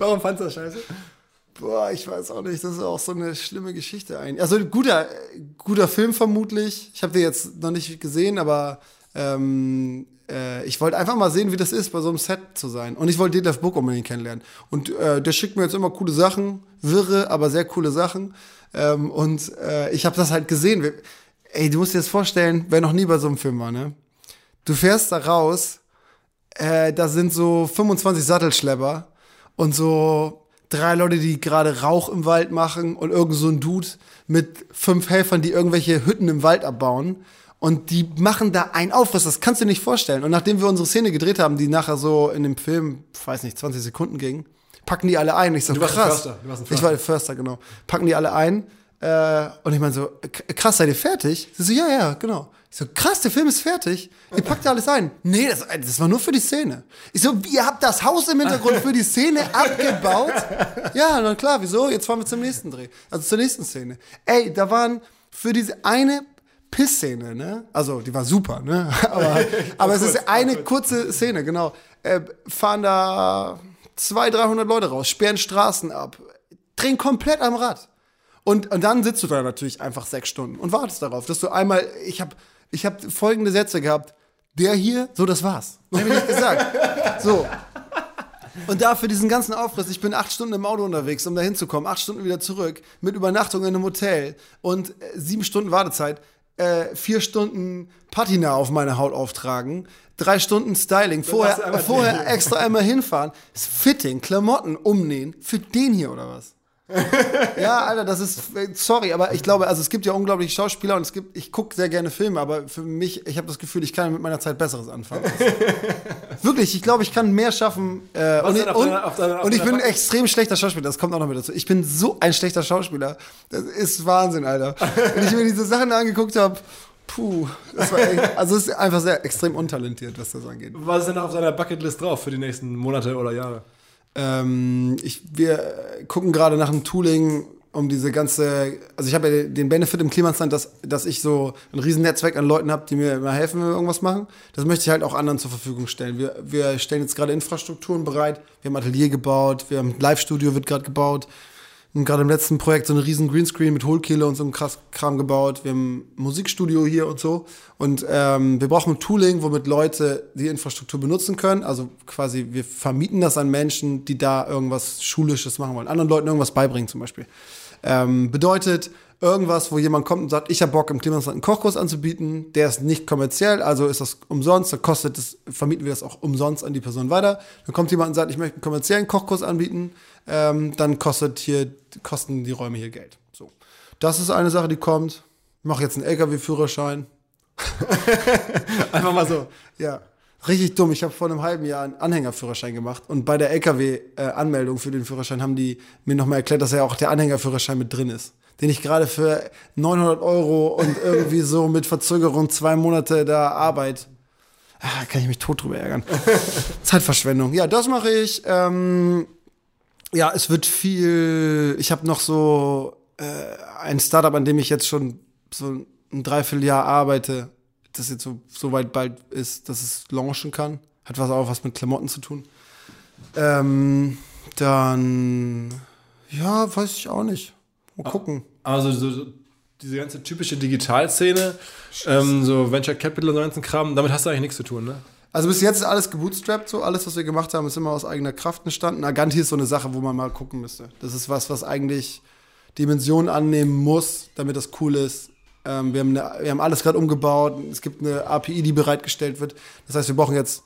Warum fandst du das scheiße? Boah, ich weiß auch nicht, das ist auch so eine schlimme Geschichte eigentlich. Also guter, guter Film vermutlich. Ich habe den jetzt noch nicht gesehen, aber ähm, äh, ich wollte einfach mal sehen, wie das ist, bei so einem Set zu sein. Und ich wollte Detlef Book unbedingt kennenlernen. Und äh, der schickt mir jetzt immer coole Sachen, wirre, aber sehr coole Sachen. Ähm, und äh, ich habe das halt gesehen. Ey, du musst dir das vorstellen, wer noch nie bei so einem Film war, ne? Du fährst da raus, äh, da sind so 25 Sattelschlepper und so drei Leute, die gerade Rauch im Wald machen und irgend so ein Dude mit fünf Helfern, die irgendwelche Hütten im Wald abbauen. Und die machen da ein Aufriss, das kannst du dir nicht vorstellen. Und nachdem wir unsere Szene gedreht haben, die nachher so in dem Film, ich weiß nicht, 20 Sekunden ging, packen die alle ein. Ich so, Du warst ein krass. Förster, du warst ein Ich Förster. war der Förster, genau. Packen die alle ein. Äh, und ich meine so, krass, seid ihr fertig? Sie so, ja, ja, genau. Ich so, krass, der Film ist fertig. Ihr packt ja alles ein. Nee, das, das war nur für die Szene. Ich so, ihr habt das Haus im Hintergrund für die Szene abgebaut? Ja, na klar, wieso? Jetzt fahren wir zum nächsten Dreh. Also zur nächsten Szene. Ey, da waren für diese eine Pissszene, ne? Also, die war super, ne? Aber, aber es ist eine kurze Szene, genau. Äh, fahren da 200, 300 Leute raus, sperren Straßen ab, drehen komplett am Rad. Und, und dann sitzt du da natürlich einfach sechs Stunden und wartest darauf, dass du einmal, ich habe ich hab folgende Sätze gehabt, der hier, so, das war's. Hab ich nicht gesagt. So. Und dafür diesen ganzen Aufriss, ich bin acht Stunden im Auto unterwegs, um da hinzukommen, acht Stunden wieder zurück, mit Übernachtung in einem Hotel und äh, sieben Stunden Wartezeit, äh, vier Stunden Patina auf meine Haut auftragen, drei Stunden Styling, du vorher, vorher extra einmal hinfahren, Fitting, Klamotten umnähen, für den hier oder was? Ja, Alter, das ist, sorry, aber ich glaube, also es gibt ja unglaubliche Schauspieler und es gibt, ich gucke sehr gerne Filme, aber für mich, ich habe das Gefühl, ich kann mit meiner Zeit Besseres anfangen. Wirklich, ich glaube, ich kann mehr schaffen. Äh, und, ich- und, deiner- auf deiner- auf und ich deiner bin ein extrem schlechter Schauspieler, das kommt auch noch mit dazu. Ich bin so ein schlechter Schauspieler. Das ist Wahnsinn, Alter. Wenn ich mir diese Sachen angeguckt habe, puh, das war echt, also es ist einfach sehr extrem untalentiert, was das angeht. Was ist denn noch auf seiner Bucketlist drauf für die nächsten Monate oder Jahre? Ähm, ich, wir gucken gerade nach einem Tooling, um diese ganze, also ich habe ja den Benefit im Klimastand, dass, dass ich so ein riesen Netzwerk an Leuten habe, die mir immer helfen, wenn wir irgendwas machen. Das möchte ich halt auch anderen zur Verfügung stellen. Wir, wir stellen jetzt gerade Infrastrukturen bereit, wir haben Atelier gebaut, wir haben Live-Studio wird gerade gebaut. Gerade im letzten Projekt so einen riesen Greenscreen mit Hohlkehle und so einem krass Kram gebaut. Wir haben ein Musikstudio hier und so. Und ähm, wir brauchen ein Tooling, womit Leute die Infrastruktur benutzen können. Also quasi, wir vermieten das an Menschen, die da irgendwas Schulisches machen wollen. Anderen Leuten irgendwas beibringen zum Beispiel. Ähm, bedeutet, irgendwas, wo jemand kommt und sagt, ich habe Bock im Klimasland einen Kochkurs anzubieten, der ist nicht kommerziell, also ist das umsonst, dann kostet das, vermieten wir das auch umsonst an die Person weiter. Dann kommt jemand und sagt, ich möchte einen kommerziellen Kochkurs anbieten, ähm, dann kostet hier, kosten die Räume hier Geld. So. Das ist eine Sache, die kommt. Ich mache jetzt einen LKW-Führerschein. Einfach mal so. Ja. Richtig dumm. Ich habe vor einem halben Jahr einen Anhängerführerschein gemacht und bei der LKW-Anmeldung für den Führerschein haben die mir nochmal erklärt, dass ja auch der Anhängerführerschein mit drin ist, den ich gerade für 900 Euro und irgendwie so mit Verzögerung zwei Monate da Arbeit. Ah, kann ich mich tot drüber ärgern. Zeitverschwendung. Ja, das mache ich. Ähm, ja, es wird viel. Ich habe noch so äh, ein Startup, an dem ich jetzt schon so ein Dreivierteljahr arbeite das jetzt so, so weit bald ist, dass es launchen kann. Hat was auch was mit Klamotten zu tun. Ähm, dann, ja, weiß ich auch nicht. Mal gucken. Also so, diese ganze typische Digitalszene, ähm, so Venture Capital und so ganzen Kram, damit hast du eigentlich nichts zu tun, ne? Also bis jetzt ist alles gebootstrapped, so alles, was wir gemacht haben, ist immer aus eigener Kraft entstanden. Aganti ist so eine Sache, wo man mal gucken müsste. Das ist was, was eigentlich Dimensionen annehmen muss, damit das cool ist. Ähm, wir, haben eine, wir haben alles gerade umgebaut. Es gibt eine API, die bereitgestellt wird. Das heißt, wir brauchen jetzt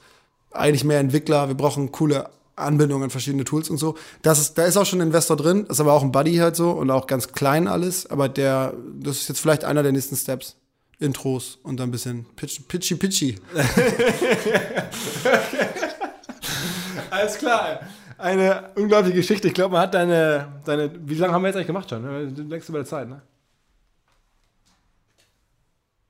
eigentlich mehr Entwickler. Wir brauchen coole Anbindungen an verschiedene Tools und so. Das ist, da ist auch schon ein Investor drin. Ist aber auch ein Buddy halt so und auch ganz klein alles. Aber der, das ist jetzt vielleicht einer der nächsten Steps. Intros und dann ein bisschen pitch, pitchy pitchy. Alles klar. Eine unglaubliche Geschichte. Ich glaube, man hat deine, deine. Wie lange haben wir jetzt eigentlich gemacht schon? Du denkst über der Zeit, ne?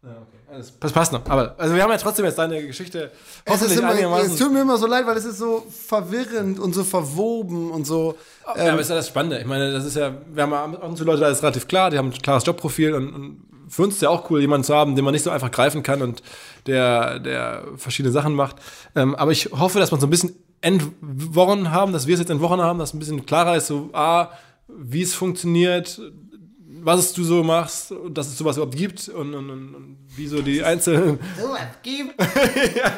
Ja, okay. Das passt noch. Aber also wir haben ja trotzdem jetzt deine Geschichte hoffentlich immer, einigermaßen. Es tut mir immer so leid, weil es ist so verwirrend und so verwoben und so. Ja, ähm, aber ist ja das Spannende. Ich meine, das ist ja, wir haben ab und zu Leute, da ist relativ klar, die haben ein klares Jobprofil und, und für uns ist ja auch cool, jemanden zu haben, den man nicht so einfach greifen kann und der, der verschiedene Sachen macht. Ähm, aber ich hoffe, dass man so ein bisschen entworren haben, dass wir es jetzt entworren haben, dass ein bisschen klarer ist, so, ah, wie es funktioniert, was du so machst und dass es sowas überhaupt gibt und, und, und, und wie so die einzelnen. Sowas gibt? ja,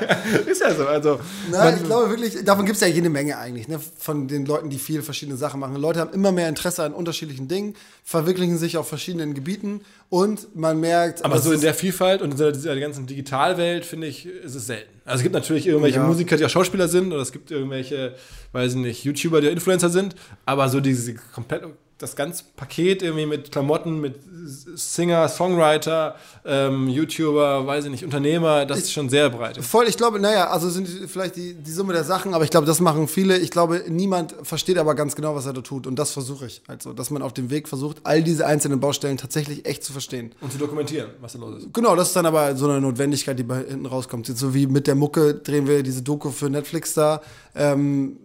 ist ja so. Also, Nein, ich glaube wirklich, davon gibt es ja jede Menge eigentlich, ne? von den Leuten, die viele verschiedene Sachen machen. Leute haben immer mehr Interesse an unterschiedlichen Dingen, verwirklichen sich auf verschiedenen Gebieten und man merkt. Aber so in der Vielfalt und in dieser, dieser ganzen Digitalwelt, finde ich, ist es selten. Also es gibt natürlich irgendwelche ja. Musiker, die auch Schauspieler sind, oder es gibt irgendwelche, weiß ich nicht, YouTuber, die Influencer sind, aber so diese komplett das ganze Paket irgendwie mit Klamotten, mit Singer, Songwriter, ähm, YouTuber, weiß ich nicht, Unternehmer, das ich, ist schon sehr breit. Voll, ich glaube, naja, also sind vielleicht die, die Summe der Sachen, aber ich glaube, das machen viele. Ich glaube, niemand versteht aber ganz genau, was er da tut. Und das versuche ich. Also, dass man auf dem Weg versucht, all diese einzelnen Baustellen tatsächlich echt zu verstehen. Und zu dokumentieren, was da los ist. Genau, das ist dann aber so eine Notwendigkeit, die bei hinten rauskommt. Jetzt so wie mit der Mucke drehen wir diese Doku für Netflix da. Ähm,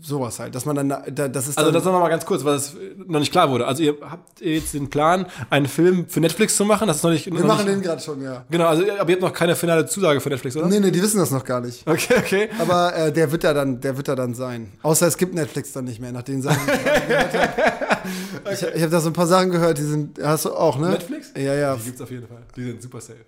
sowas halt, dass man dann, da, das ist Also das noch mal ganz kurz, weil es noch nicht klar wurde. Also ihr habt jetzt den Plan, einen Film für Netflix zu machen, das ist noch nicht... Wir noch machen nicht, den gerade schon, ja. Genau, also aber ihr habt noch keine finale Zusage für Netflix, oder? Nee, nee, die wissen das noch gar nicht. Okay, okay. Aber äh, der wird da dann, der wird da dann sein. Außer es gibt Netflix dann nicht mehr, nach den Sachen, die ich habe. okay. Ich, ich habe da so ein paar Sachen gehört, die sind, hast du auch, ne? Netflix? Ja, ja. Die gibt's auf jeden Fall. Die sind super safe.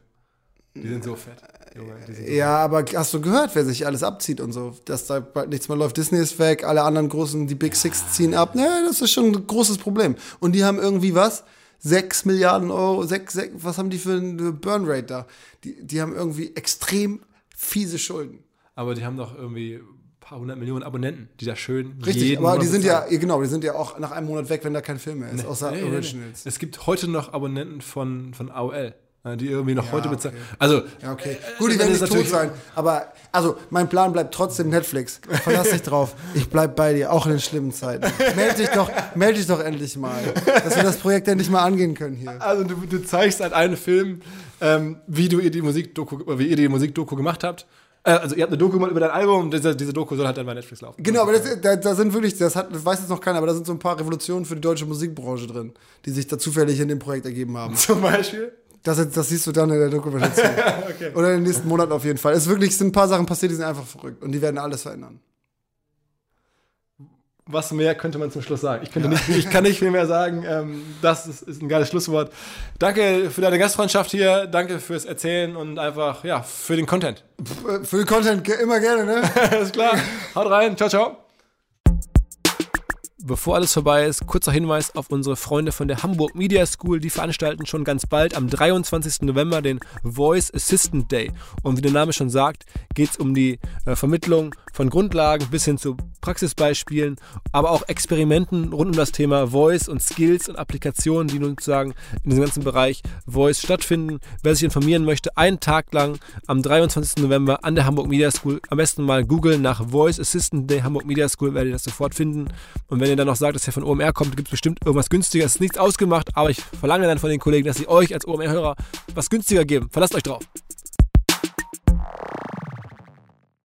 Die sind so fett. Junge, so ja, aber hast du gehört, wer sich alles abzieht und so? Dass da bald nichts mehr läuft. Disney ist weg, alle anderen großen, die Big Six ziehen ab. Naja, das ist schon ein großes Problem. Und die haben irgendwie was? 6 Milliarden Euro, 6, 6, was haben die für eine Burnrate da? Die, die haben irgendwie extrem fiese Schulden. Aber die haben doch irgendwie ein paar hundert Millionen Abonnenten, die da schön Richtig, aber die sind ja, genau, die sind ja auch nach einem Monat weg, wenn da kein Film mehr ist, nee, außer nee, Originals. Nee, es gibt heute noch Abonnenten von, von AOL die irgendwie noch ja, heute bezahlen. Okay. Also, ja, okay. Äh, Gut, die werden nicht tot sein. Aber, also, mein Plan bleibt trotzdem Netflix. Verlass dich drauf. Ich bleib bei dir, auch in den schlimmen Zeiten. Meld dich doch, meld dich doch endlich mal. Dass wir das Projekt endlich mal angehen können hier. Also, du, du zeigst halt einen Film, ähm, wie du ihr die Musikdoku, wie ihr die Musikdoku gemacht habt. Äh, also ihr habt eine Doku gemacht über dein Album und diese, diese Doku soll halt dann bei Netflix laufen. Genau, aber das, da, da, sind wirklich, das, hat, das weiß jetzt noch keiner, aber da sind so ein paar Revolutionen für die deutsche Musikbranche drin, die sich da zufällig in dem Projekt ergeben haben. Zum Beispiel? Das, das siehst du dann in der Dokumentation. okay. Oder in den nächsten Monaten auf jeden Fall. Es wirklich, sind ein paar Sachen passiert, die sind einfach verrückt. Und die werden alles verändern. was mehr könnte man zum Schluss sagen? Ich, könnte ja. nicht, ich kann nicht viel mehr sagen. Ähm, das ist, ist, ein geiles Schlusswort. Danke für deine Gastfreundschaft hier. Danke fürs Erzählen und einfach, ja, für den Content. Für den Content immer gerne, ne? Alles klar. Haut rein. Ciao, ciao. Bevor alles vorbei ist, kurzer Hinweis auf unsere Freunde von der Hamburg Media School. Die veranstalten schon ganz bald am 23. November den Voice Assistant Day. Und wie der Name schon sagt, geht es um die äh, Vermittlung von Grundlagen bis hin zu Praxisbeispielen, aber auch Experimenten rund um das Thema Voice und Skills und Applikationen, die nun sozusagen in diesem ganzen Bereich Voice stattfinden. Wer sich informieren möchte, einen Tag lang am 23. November an der Hamburg Media School, am besten mal googeln nach Voice Assistant Day Hamburg Media School, werdet ihr das sofort finden. Und wenn ihr dann noch sagt, dass ihr von OMR kommt, gibt es bestimmt irgendwas günstiger. Es ist nichts ausgemacht, aber ich verlange dann von den Kollegen, dass sie euch als OMR-Hörer was günstiger geben. Verlasst euch drauf.